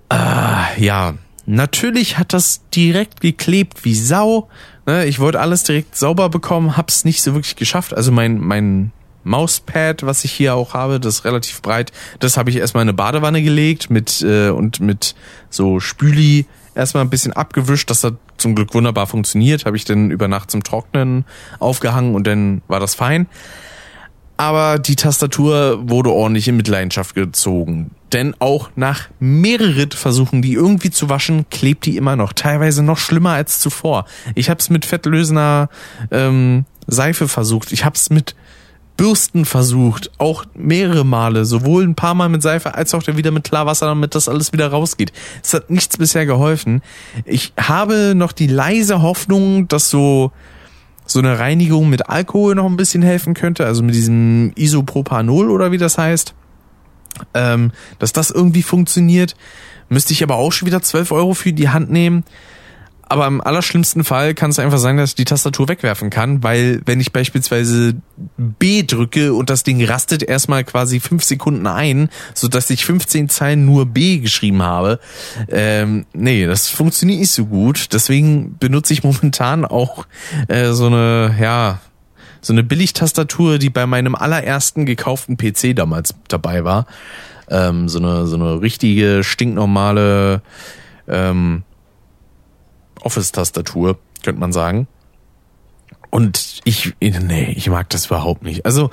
Äh, ja, natürlich hat das direkt geklebt wie Sau. Ne, ich wollte alles direkt sauber bekommen, hab's nicht so wirklich geschafft. Also mein, mein Mauspad, was ich hier auch habe, das ist relativ breit, das habe ich erstmal in eine Badewanne gelegt mit äh, und mit so Spüli erstmal ein bisschen abgewischt, das hat zum Glück wunderbar funktioniert, habe ich dann über Nacht zum Trocknen aufgehangen und dann war das fein. Aber die Tastatur wurde ordentlich in Mitleidenschaft gezogen. Denn auch nach mehreren Versuchen, die irgendwie zu waschen, klebt die immer noch. Teilweise noch schlimmer als zuvor. Ich habe es mit fettlösender ähm, Seife versucht. Ich habe es mit Bürsten versucht, auch mehrere Male, sowohl ein paar Mal mit Seife als auch wieder mit Klarwasser, damit das alles wieder rausgeht. Es hat nichts bisher geholfen. Ich habe noch die leise Hoffnung, dass so so eine Reinigung mit Alkohol noch ein bisschen helfen könnte, also mit diesem Isopropanol oder wie das heißt, ähm, dass das irgendwie funktioniert. Müsste ich aber auch schon wieder 12 Euro für die Hand nehmen. Aber im allerschlimmsten Fall kann es einfach sein, dass ich die Tastatur wegwerfen kann, weil wenn ich beispielsweise B drücke und das Ding rastet erstmal quasi fünf Sekunden ein, so dass ich 15 Zeilen nur B geschrieben habe, ähm, nee, das funktioniert nicht so gut. Deswegen benutze ich momentan auch äh, so eine, ja, so eine Billigtastatur, die bei meinem allerersten gekauften PC damals dabei war. Ähm, so eine so eine richtige stinknormale ähm, Office-Tastatur, könnte man sagen. Und ich, nee, ich mag das überhaupt nicht. Also,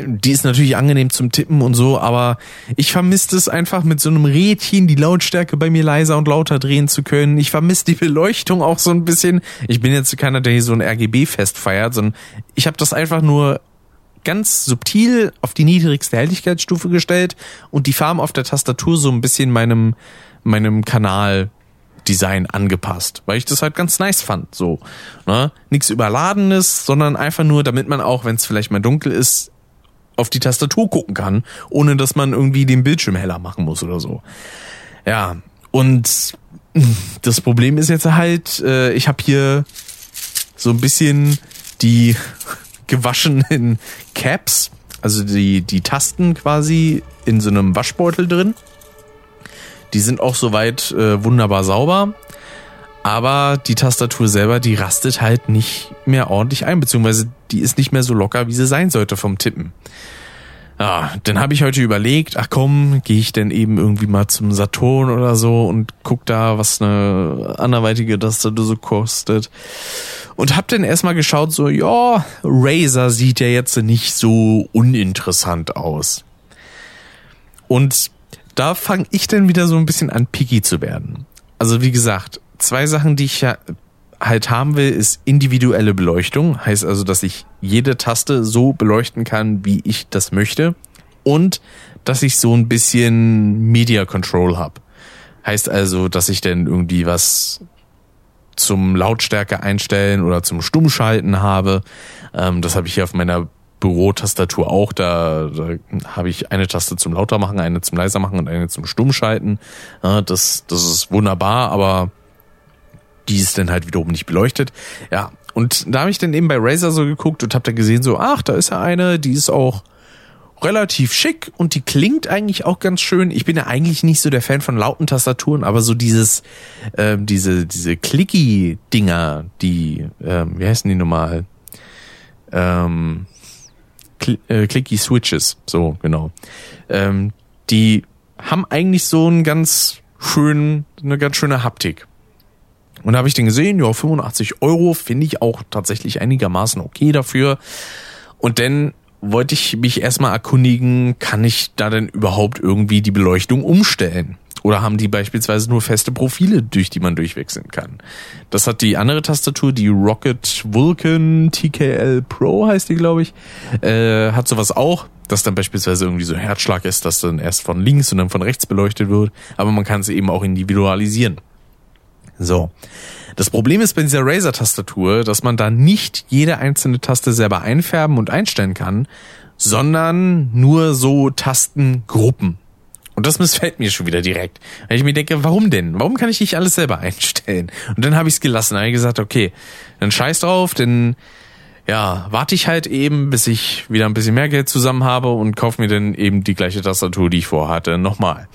die ist natürlich angenehm zum Tippen und so, aber ich vermisse es einfach mit so einem Rädchen die Lautstärke bei mir leiser und lauter drehen zu können. Ich vermisse die Beleuchtung auch so ein bisschen. Ich bin jetzt keiner, der hier so ein RGB-Fest feiert, sondern ich habe das einfach nur ganz subtil auf die niedrigste Helligkeitsstufe gestellt und die Farben auf der Tastatur so ein bisschen meinem meinem Kanal Design angepasst, weil ich das halt ganz nice fand. So, ne? Nichts Überladenes, sondern einfach nur, damit man auch, wenn es vielleicht mal dunkel ist, auf die Tastatur gucken kann, ohne dass man irgendwie den Bildschirm heller machen muss oder so. Ja, und das Problem ist jetzt halt, äh, ich habe hier so ein bisschen die gewaschenen Caps, also die, die Tasten quasi in so einem Waschbeutel drin. Die sind auch soweit äh, wunderbar sauber. Aber die Tastatur selber, die rastet halt nicht mehr ordentlich ein, beziehungsweise die ist nicht mehr so locker, wie sie sein sollte vom Tippen. Ja, dann habe ich heute überlegt, ach komm, gehe ich denn eben irgendwie mal zum Saturn oder so und guck da, was eine anderweitige Tastatur so kostet. Und hab dann erstmal geschaut, so, ja, Razer sieht ja jetzt nicht so uninteressant aus. Und da fange ich dann wieder so ein bisschen an, picky zu werden. Also wie gesagt, zwei Sachen, die ich ja halt haben will, ist individuelle Beleuchtung. Heißt also, dass ich jede Taste so beleuchten kann, wie ich das möchte. Und dass ich so ein bisschen Media Control habe. Heißt also, dass ich dann irgendwie was zum Lautstärke einstellen oder zum Stummschalten habe. Ähm, das habe ich hier auf meiner Bürotastatur auch. Da, da habe ich eine Taste zum lauter machen, eine zum leiser machen und eine zum Stummschalten. Ja, das, das ist wunderbar, aber die ist dann halt wiederum nicht beleuchtet. Ja, und da habe ich dann eben bei Razer so geguckt und habe da gesehen so, ach, da ist ja eine, die ist auch relativ schick und die klingt eigentlich auch ganz schön. Ich bin ja eigentlich nicht so der Fan von lauten Tastaturen, aber so dieses, äh, diese, diese Clicky-Dinger, die, ähm, wie heißen die normal? Ähm, äh, clicky Switches, so genau. Ähm, die haben eigentlich so einen ganz schönen, eine ganz schöne Haptik. Und da habe ich den gesehen, ja, 85 Euro finde ich auch tatsächlich einigermaßen okay dafür. Und dann wollte ich mich erstmal erkundigen, kann ich da denn überhaupt irgendwie die Beleuchtung umstellen? Oder haben die beispielsweise nur feste Profile, durch die man durchwechseln kann? Das hat die andere Tastatur, die Rocket Vulcan TKL Pro heißt die, glaube ich, äh, hat sowas auch, dass dann beispielsweise irgendwie so ein Herzschlag ist, dass dann erst von links und dann von rechts beleuchtet wird. Aber man kann es eben auch individualisieren. So. Das Problem ist bei dieser Razer-Tastatur, dass man da nicht jede einzelne Taste selber einfärben und einstellen kann, sondern nur so Tastengruppen. Und das missfällt mir schon wieder direkt. Weil ich mir denke, warum denn? Warum kann ich nicht alles selber einstellen? Und dann habe ich es gelassen. Dann habe ich gesagt, okay, dann scheiß drauf, denn ja, warte ich halt eben, bis ich wieder ein bisschen mehr Geld zusammen habe und kaufe mir dann eben die gleiche Tastatur, die ich vorhatte, nochmal.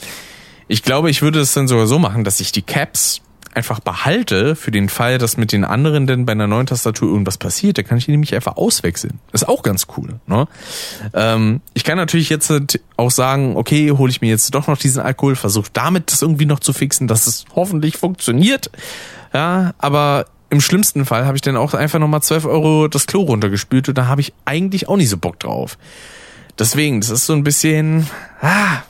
Ich glaube, ich würde es dann sogar so machen, dass ich die Caps einfach behalte für den Fall, dass mit den anderen denn bei einer neuen Tastatur irgendwas passiert, dann kann ich die nämlich einfach auswechseln. ist auch ganz cool. Ne? Ähm, ich kann natürlich jetzt auch sagen, okay, hole ich mir jetzt doch noch diesen Alkohol, versuche damit das irgendwie noch zu fixen, dass es hoffentlich funktioniert. Ja, aber im schlimmsten Fall habe ich dann auch einfach nochmal 12 Euro das Klo runtergespült und da habe ich eigentlich auch nicht so Bock drauf. Deswegen, das ist so ein bisschen, ah,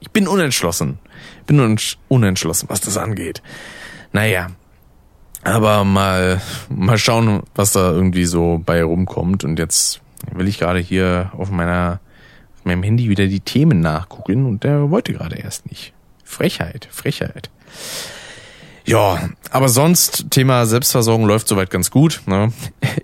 ich bin unentschlossen. Bin unentschlossen, was das angeht. Naja, aber mal, mal schauen, was da irgendwie so bei rumkommt. Und jetzt will ich gerade hier auf meiner, auf meinem Handy wieder die Themen nachgucken und der wollte gerade erst nicht. Frechheit, Frechheit. Ja, aber sonst, Thema Selbstversorgung läuft soweit ganz gut. Ne?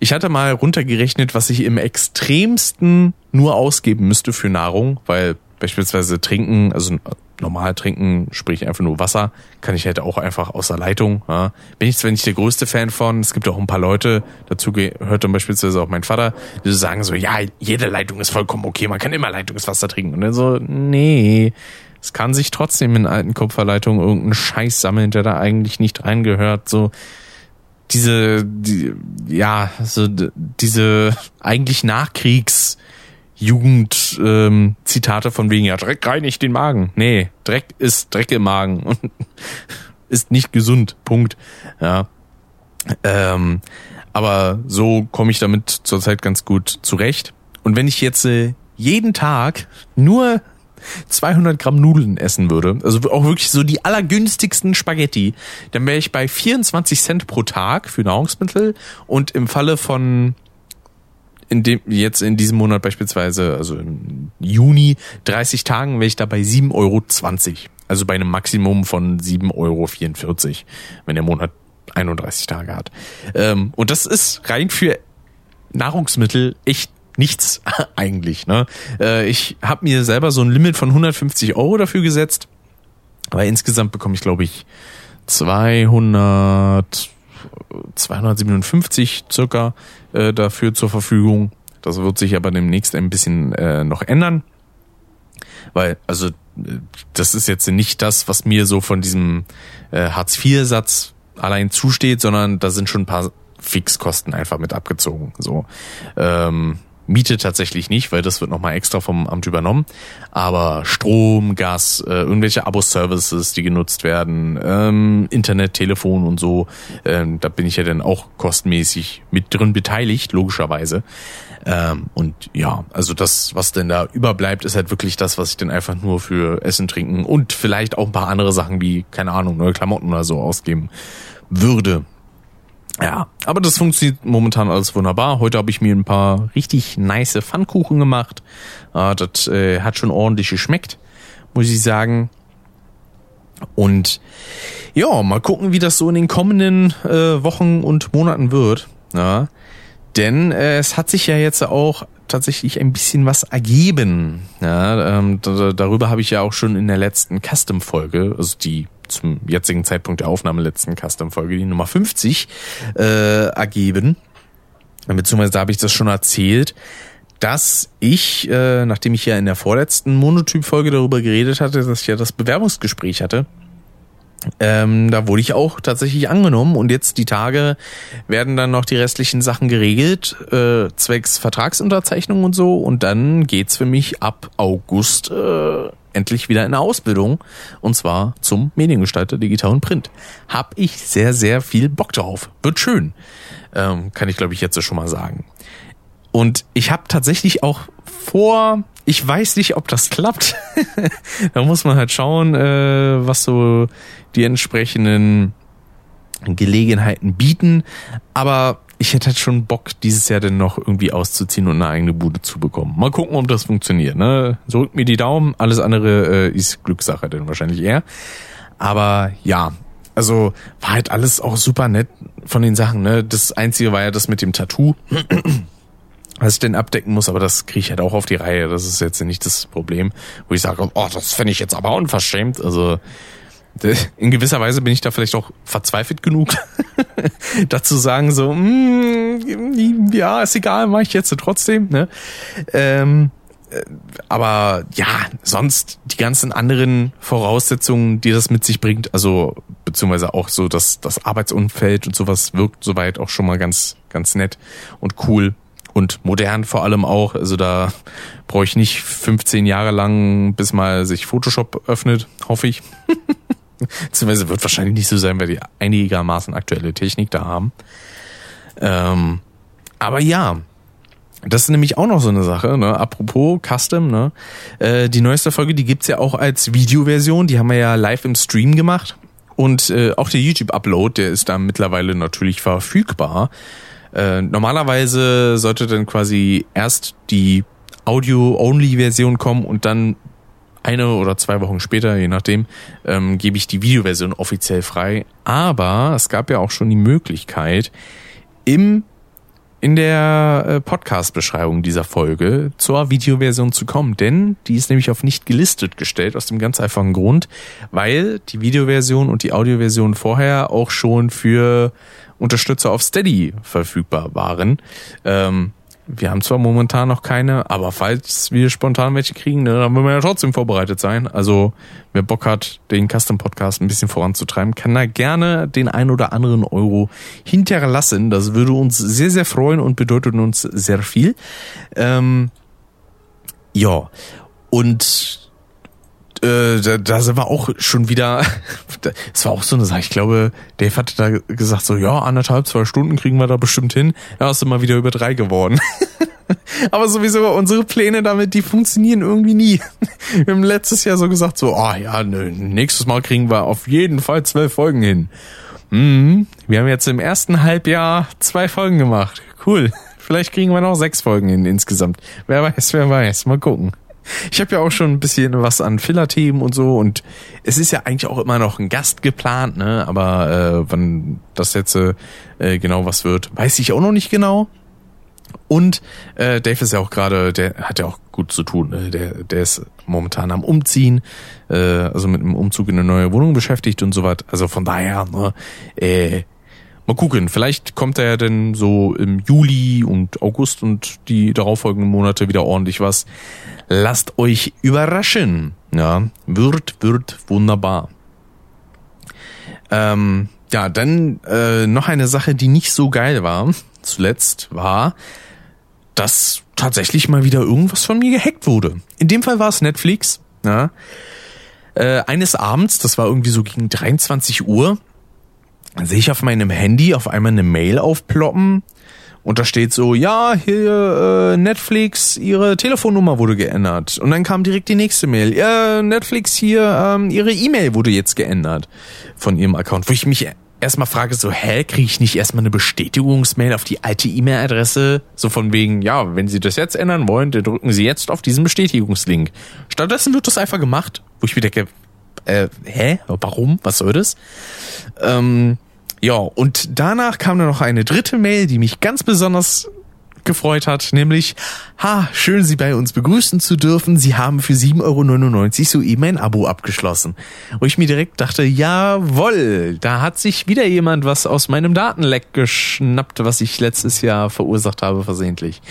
Ich hatte mal runtergerechnet, was ich im extremsten nur ausgeben müsste für Nahrung, weil beispielsweise trinken, also normal trinken, sprich einfach nur Wasser, kann ich halt auch einfach aus der Leitung. Ja. Bin ich zwar nicht der größte Fan von, es gibt auch ein paar Leute, dazu gehört dann beispielsweise auch mein Vater, die sagen so, ja, jede Leitung ist vollkommen okay, man kann immer Leitungswasser trinken. Und dann so, nee, es kann sich trotzdem in alten Kupferleitungen irgendeinen Scheiß sammeln, der da eigentlich nicht reingehört. So diese, die, ja, so diese eigentlich Nachkriegs Jugend ähm, von wegen ja Dreck reinigt den Magen. Nee, Dreck ist Dreck im Magen und ist nicht gesund. Punkt. Ja. Ähm, aber so komme ich damit zurzeit ganz gut zurecht. Und wenn ich jetzt äh, jeden Tag nur 200 Gramm Nudeln essen würde, also auch wirklich so die allergünstigsten Spaghetti, dann wäre ich bei 24 Cent pro Tag für Nahrungsmittel und im Falle von in dem jetzt in diesem Monat beispielsweise, also im Juni, 30 Tagen wäre ich da bei 7,20 Euro. Also bei einem Maximum von 7,44 Euro, wenn der Monat 31 Tage hat. Ähm, und das ist rein für Nahrungsmittel echt nichts eigentlich. Ne? Äh, ich habe mir selber so ein Limit von 150 Euro dafür gesetzt, aber insgesamt bekomme ich, glaube ich, 200, 257 circa äh, dafür zur Verfügung. Das wird sich aber demnächst ein bisschen äh, noch ändern. Weil, also, das ist jetzt nicht das, was mir so von diesem äh, Hartz-IV-Satz allein zusteht, sondern da sind schon ein paar Fixkosten einfach mit abgezogen. So. Ähm, Miete tatsächlich nicht, weil das wird nochmal extra vom Amt übernommen. Aber Strom, Gas, äh, irgendwelche Abo-Services, die genutzt werden, ähm, Internet, Telefon und so, ähm, da bin ich ja dann auch kostenmäßig mit drin beteiligt, logischerweise. Ähm, und ja, also das, was denn da überbleibt, ist halt wirklich das, was ich dann einfach nur für Essen, Trinken und vielleicht auch ein paar andere Sachen wie, keine Ahnung, neue Klamotten oder so ausgeben würde. Ja, aber das funktioniert momentan alles wunderbar. Heute habe ich mir ein paar richtig nice Pfannkuchen gemacht. Äh, das äh, hat schon ordentlich geschmeckt, muss ich sagen. Und ja, mal gucken, wie das so in den kommenden äh, Wochen und Monaten wird. Ja, denn äh, es hat sich ja jetzt auch tatsächlich ein bisschen was ergeben. Ja, ähm, darüber habe ich ja auch schon in der letzten Custom-Folge, also die zum jetzigen Zeitpunkt der Aufnahme letzten Custom-Folge, die Nummer 50, äh, ergeben. Beziehungsweise da habe ich das schon erzählt, dass ich, äh, nachdem ich ja in der vorletzten Monotyp-Folge darüber geredet hatte, dass ich ja das Bewerbungsgespräch hatte, ähm, da wurde ich auch tatsächlich angenommen und jetzt die Tage werden dann noch die restlichen Sachen geregelt, äh, zwecks Vertragsunterzeichnung und so und dann geht's für mich ab August äh, endlich wieder in der Ausbildung und zwar zum Mediengestalter Digital und Print. Hab ich sehr, sehr viel Bock drauf. Wird schön. Ähm, kann ich glaube ich jetzt schon mal sagen. Und ich habe tatsächlich auch vor, ich weiß nicht, ob das klappt. da muss man halt schauen, äh, was so die entsprechenden Gelegenheiten bieten. Aber ich hätte halt schon Bock, dieses Jahr denn noch irgendwie auszuziehen und eine eigene Bude zu bekommen. Mal gucken, ob das funktioniert. Ne? Drückt mir die Daumen, alles andere äh, ist Glückssache denn wahrscheinlich eher. Aber ja, also war halt alles auch super nett von den Sachen. Ne? Das Einzige war ja das mit dem Tattoo, was ich denn abdecken muss, aber das kriege ich halt auch auf die Reihe. Das ist jetzt nicht das Problem, wo ich sage, oh, das finde ich jetzt aber unverschämt. Also in gewisser Weise bin ich da vielleicht auch verzweifelt genug, dazu sagen so, mm, ja, ist egal, mache ich jetzt trotzdem. Ne? Ähm, aber ja, sonst die ganzen anderen Voraussetzungen, die das mit sich bringt, also beziehungsweise auch so das, das Arbeitsumfeld und sowas wirkt soweit auch schon mal ganz, ganz nett und cool und modern vor allem auch. Also da brauche ich nicht 15 Jahre lang, bis mal sich Photoshop öffnet, hoffe ich. beziehungsweise wird wahrscheinlich nicht so sein, weil die einigermaßen aktuelle Technik da haben. Ähm, aber ja, das ist nämlich auch noch so eine Sache, ne? Apropos Custom, ne? Äh, die neueste Folge, die gibt's ja auch als Videoversion, die haben wir ja live im Stream gemacht. Und äh, auch der YouTube-Upload, der ist da mittlerweile natürlich verfügbar. Äh, normalerweise sollte dann quasi erst die Audio-Only-Version kommen und dann eine oder zwei Wochen später, je nachdem, ähm, gebe ich die Videoversion offiziell frei. Aber es gab ja auch schon die Möglichkeit, im in der äh, Podcast-Beschreibung dieser Folge zur Videoversion zu kommen, denn die ist nämlich auf nicht gelistet gestellt, aus dem ganz einfachen Grund, weil die Videoversion und die Audioversion vorher auch schon für Unterstützer auf Steady verfügbar waren. Ähm, wir haben zwar momentan noch keine, aber falls wir spontan welche kriegen, ne, dann wollen wir ja trotzdem vorbereitet sein. Also wer Bock hat, den Custom Podcast ein bisschen voranzutreiben, kann da gerne den ein oder anderen Euro hinterlassen. Das würde uns sehr, sehr freuen und bedeutet uns sehr viel. Ähm, ja, und äh, da, da sind wir auch schon wieder, es war auch so eine Sache, ich glaube, Dave hatte da gesagt, so ja, anderthalb, zwei Stunden kriegen wir da bestimmt hin. Ja, ist immer wieder über drei geworden. Aber sowieso unsere Pläne damit, die funktionieren irgendwie nie. Wir haben letztes Jahr so gesagt, so, ah oh, ja, nö, nächstes Mal kriegen wir auf jeden Fall zwölf Folgen hin. Mhm. Wir haben jetzt im ersten Halbjahr zwei Folgen gemacht. Cool. Vielleicht kriegen wir noch sechs Folgen hin insgesamt. Wer weiß, wer weiß. Mal gucken. Ich habe ja auch schon ein bisschen was an Filler-Themen und so und es ist ja eigentlich auch immer noch ein Gast geplant, ne? Aber äh, wann das jetzt äh, genau was wird, weiß ich auch noch nicht genau. Und äh, Dave ist ja auch gerade, der hat ja auch gut zu tun. Ne? Der, der ist momentan am Umziehen, äh, also mit einem Umzug in eine neue Wohnung beschäftigt und so weiter. Also von daher, ne, äh, Mal gucken, vielleicht kommt da ja denn so im Juli und August und die darauffolgenden Monate wieder ordentlich was. Lasst euch überraschen. Ja, wird, wird wunderbar. Ähm, ja, dann äh, noch eine Sache, die nicht so geil war, zuletzt, war, dass tatsächlich mal wieder irgendwas von mir gehackt wurde. In dem Fall war es Netflix. Ja. Äh, eines Abends, das war irgendwie so gegen 23 Uhr, sehe ich auf meinem Handy auf einmal eine Mail aufploppen und da steht so, ja, hier äh, Netflix, ihre Telefonnummer wurde geändert. Und dann kam direkt die nächste Mail. Ja, Netflix hier, ähm, ihre E-Mail wurde jetzt geändert von ihrem Account. Wo ich mich erstmal frage, so, hä, kriege ich nicht erstmal eine Bestätigungsmail auf die alte E-Mail-Adresse? So von wegen, ja, wenn Sie das jetzt ändern wollen, dann drücken Sie jetzt auf diesen Bestätigungslink. Stattdessen wird das einfach gemacht, wo ich mir denke, äh, hä, warum, was soll das? Ähm, ja, und danach kam dann noch eine dritte Mail, die mich ganz besonders gefreut hat, nämlich, ha, schön Sie bei uns begrüßen zu dürfen. Sie haben für 7,99 Euro soeben ein Abo abgeschlossen. Wo ich mir direkt dachte, jawoll, da hat sich wieder jemand was aus meinem Datenleck geschnappt, was ich letztes Jahr verursacht habe versehentlich.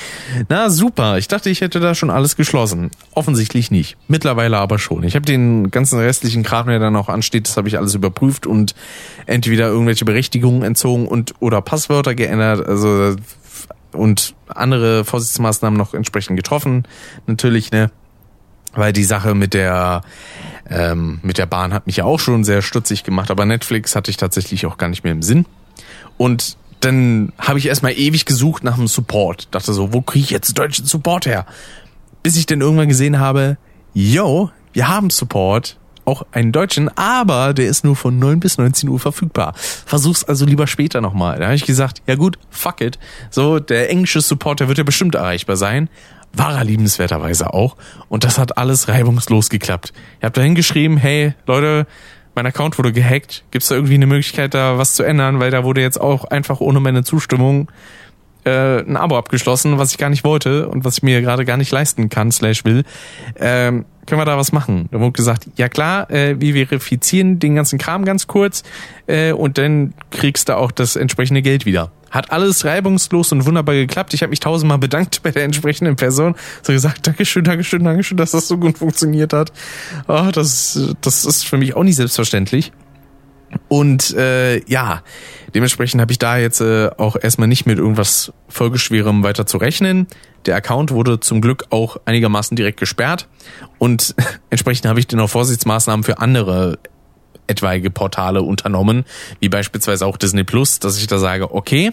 Na super, ich dachte, ich hätte da schon alles geschlossen. Offensichtlich nicht. Mittlerweile aber schon. Ich habe den ganzen restlichen Kram, der dann auch ansteht, das habe ich alles überprüft und entweder irgendwelche Berechtigungen entzogen und oder Passwörter geändert. Also und andere Vorsichtsmaßnahmen noch entsprechend getroffen. Natürlich, ne? Weil die Sache mit der ähm, mit der Bahn hat mich ja auch schon sehr stutzig gemacht, aber Netflix hatte ich tatsächlich auch gar nicht mehr im Sinn. Und dann habe ich erstmal ewig gesucht nach einem Support. Dachte so, wo kriege ich jetzt deutschen Support her? Bis ich dann irgendwann gesehen habe, yo, wir haben Support auch einen deutschen, aber der ist nur von 9 bis 19 Uhr verfügbar. Versuch's also lieber später nochmal. Da habe ich gesagt, ja gut, fuck it. So, der englische Support, der wird ja bestimmt erreichbar sein. War er liebenswerterweise auch. Und das hat alles reibungslos geklappt. Ich habe da hingeschrieben, hey, Leute, mein Account wurde gehackt. Gibt's da irgendwie eine Möglichkeit, da was zu ändern? Weil da wurde jetzt auch einfach ohne meine Zustimmung äh, ein Abo abgeschlossen, was ich gar nicht wollte und was ich mir gerade gar nicht leisten kann, slash will. Ähm, können wir da was machen? Da wurde gesagt, ja klar, äh, wir verifizieren den ganzen Kram ganz kurz äh, und dann kriegst du auch das entsprechende Geld wieder. Hat alles reibungslos und wunderbar geklappt. Ich habe mich tausendmal bedankt bei der entsprechenden Person. So gesagt, Dankeschön, Dankeschön, Dankeschön, dass das so gut funktioniert hat. Oh, das, das ist für mich auch nicht selbstverständlich. Und äh, ja, dementsprechend habe ich da jetzt äh, auch erstmal nicht mit irgendwas Folgeschwerem weiter zu rechnen. Der Account wurde zum Glück auch einigermaßen direkt gesperrt und entsprechend habe ich dann auch Vorsichtsmaßnahmen für andere etwaige Portale unternommen, wie beispielsweise auch Disney Plus, dass ich da sage, okay,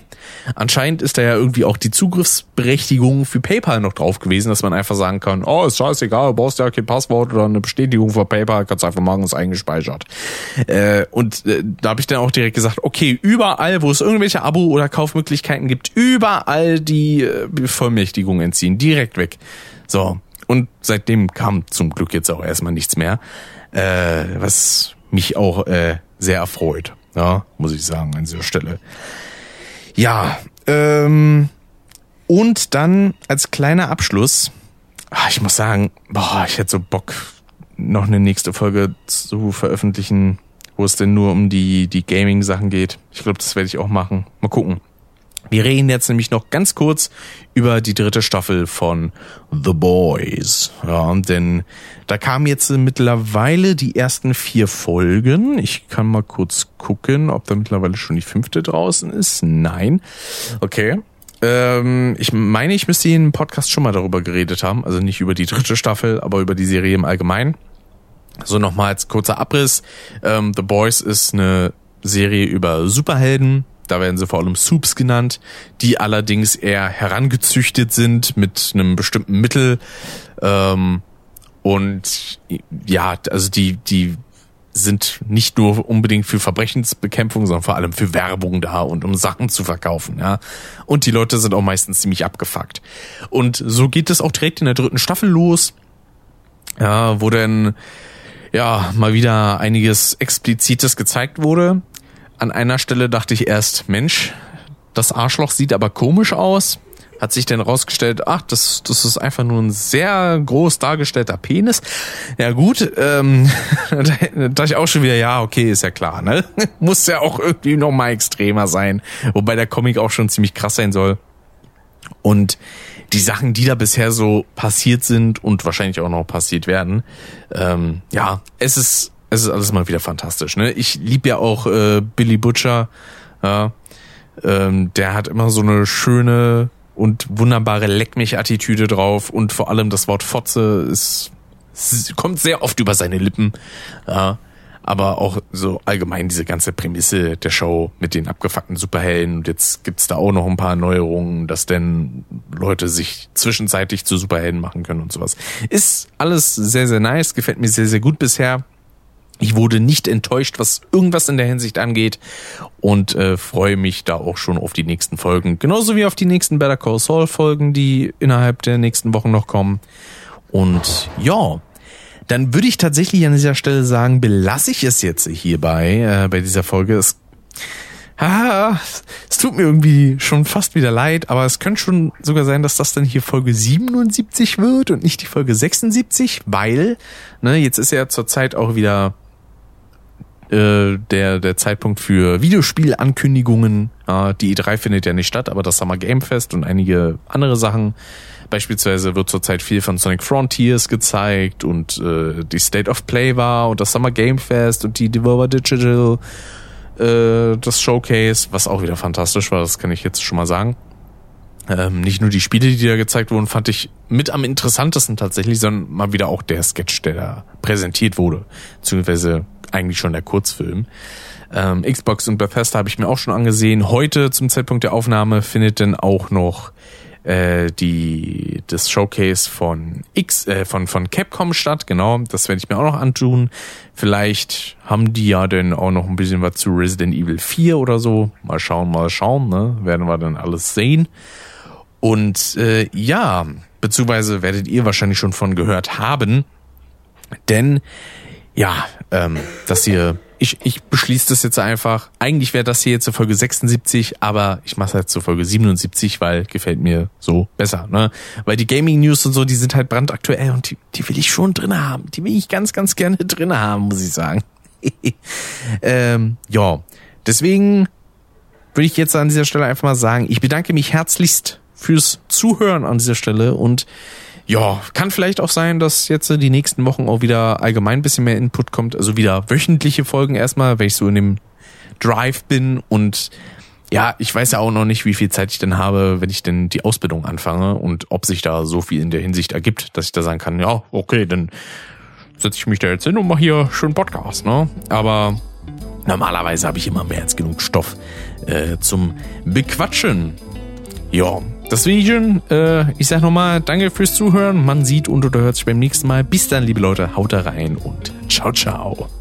anscheinend ist da ja irgendwie auch die Zugriffsberechtigung für PayPal noch drauf gewesen, dass man einfach sagen kann, oh, ist scheißegal, du brauchst ja kein Passwort oder eine Bestätigung für PayPal, kannst einfach machen, ist eingespeichert. Äh, und äh, da habe ich dann auch direkt gesagt, okay, überall, wo es irgendwelche Abo- oder Kaufmöglichkeiten gibt, überall die äh, Vollmächtigung entziehen, direkt weg. So, und seitdem kam zum Glück jetzt auch erstmal nichts mehr. Äh, was mich auch äh, sehr erfreut, ja, muss ich sagen an dieser Stelle. Ja, ähm, und dann als kleiner Abschluss, ach, ich muss sagen, boah, ich hätte so Bock, noch eine nächste Folge zu veröffentlichen, wo es denn nur um die, die Gaming-Sachen geht. Ich glaube, das werde ich auch machen. Mal gucken. Wir reden jetzt nämlich noch ganz kurz über die dritte Staffel von The Boys. Ja, denn da kamen jetzt mittlerweile die ersten vier Folgen. Ich kann mal kurz gucken, ob da mittlerweile schon die fünfte draußen ist. Nein. Okay. Ähm, ich meine, ich müsste in einem Podcast schon mal darüber geredet haben. Also nicht über die dritte Staffel, aber über die Serie im Allgemeinen. So nochmal als kurzer Abriss. Ähm, The Boys ist eine Serie über Superhelden, da werden sie vor allem Soups genannt, die allerdings eher herangezüchtet sind mit einem bestimmten Mittel. Ähm, und ja, also die, die sind nicht nur unbedingt für Verbrechensbekämpfung, sondern vor allem für Werbung da und um Sachen zu verkaufen, ja. Und die Leute sind auch meistens ziemlich abgefuckt. Und so geht es auch direkt in der dritten Staffel los, ja, wo dann ja mal wieder einiges Explizites gezeigt wurde. An einer Stelle dachte ich erst, Mensch, das Arschloch sieht aber komisch aus. Hat sich dann rausgestellt, ach, das, das ist einfach nur ein sehr groß dargestellter Penis. Ja gut, ähm, da dachte ich auch schon wieder, ja, okay, ist ja klar, ne? Muss ja auch irgendwie noch mal extremer sein. Wobei der Comic auch schon ziemlich krass sein soll. Und die Sachen, die da bisher so passiert sind und wahrscheinlich auch noch passiert werden, ähm, ja, es ist es ist alles mal wieder fantastisch. Ne? Ich lieb ja auch äh, Billy Butcher. Ja, ähm, der hat immer so eine schöne und wunderbare Leck mich Attitüde drauf und vor allem das Wort Fotze ist, kommt sehr oft über seine Lippen. Ja, aber auch so allgemein diese ganze Prämisse der Show mit den abgefuckten Superhelden und jetzt gibt's da auch noch ein paar Neuerungen, dass denn Leute sich zwischenzeitlich zu Superhelden machen können und sowas. Ist alles sehr, sehr nice, gefällt mir sehr, sehr gut bisher. Ich wurde nicht enttäuscht, was irgendwas in der Hinsicht angeht und äh, freue mich da auch schon auf die nächsten Folgen. Genauso wie auf die nächsten Better Call Saul Folgen, die innerhalb der nächsten Wochen noch kommen. Und ja, dann würde ich tatsächlich an dieser Stelle sagen, belasse ich es jetzt hierbei, äh, bei dieser Folge. Es, ah, es tut mir irgendwie schon fast wieder leid, aber es könnte schon sogar sein, dass das dann hier Folge 77 wird und nicht die Folge 76, weil, ne, jetzt ist ja zurzeit auch wieder äh, der, der Zeitpunkt für Videospielankündigungen. Äh, die E3 findet ja nicht statt, aber das Summer Game Fest und einige andere Sachen. Beispielsweise wird zurzeit viel von Sonic Frontiers gezeigt und äh, die State of Play war und das Summer Game Fest und die Devolver Digital äh, das Showcase, was auch wieder fantastisch war, das kann ich jetzt schon mal sagen. Ähm, nicht nur die Spiele, die da gezeigt wurden, fand ich mit am interessantesten tatsächlich, sondern mal wieder auch der Sketch, der da präsentiert wurde, beziehungsweise eigentlich schon der Kurzfilm. Ähm, Xbox und Bethesda habe ich mir auch schon angesehen. Heute zum Zeitpunkt der Aufnahme findet dann auch noch äh, die das Showcase von X äh, von von Capcom statt. Genau, das werde ich mir auch noch antun. Vielleicht haben die ja dann auch noch ein bisschen was zu Resident Evil 4 oder so. Mal schauen, mal schauen. Ne? Werden wir dann alles sehen. Und äh, ja, beziehungsweise werdet ihr wahrscheinlich schon von gehört haben, denn ja, ähm, dass ihr ich, ich beschließe das jetzt einfach. Eigentlich wäre das hier jetzt zur Folge 76, aber ich mache es jetzt zur Folge 77, weil gefällt mir so besser. Ne? Weil die Gaming News und so, die sind halt brandaktuell und die, die will ich schon drin haben. Die will ich ganz, ganz gerne drin haben, muss ich sagen. ähm, ja, deswegen würde ich jetzt an dieser Stelle einfach mal sagen, ich bedanke mich herzlichst fürs Zuhören an dieser Stelle und ja, kann vielleicht auch sein, dass jetzt die nächsten Wochen auch wieder allgemein ein bisschen mehr Input kommt, also wieder wöchentliche Folgen erstmal, weil ich so in dem Drive bin und ja, ich weiß ja auch noch nicht, wie viel Zeit ich denn habe, wenn ich denn die Ausbildung anfange und ob sich da so viel in der Hinsicht ergibt, dass ich da sagen kann, ja, okay, dann setze ich mich da jetzt hin und mache hier schön Podcast, ne? Aber normalerweise habe ich immer mehr als genug Stoff äh, zum Bequatschen. Ja, deswegen, äh, ich sag nochmal, danke fürs Zuhören. Man sieht und oder hört sich beim nächsten Mal. Bis dann, liebe Leute, haut da rein und ciao, ciao.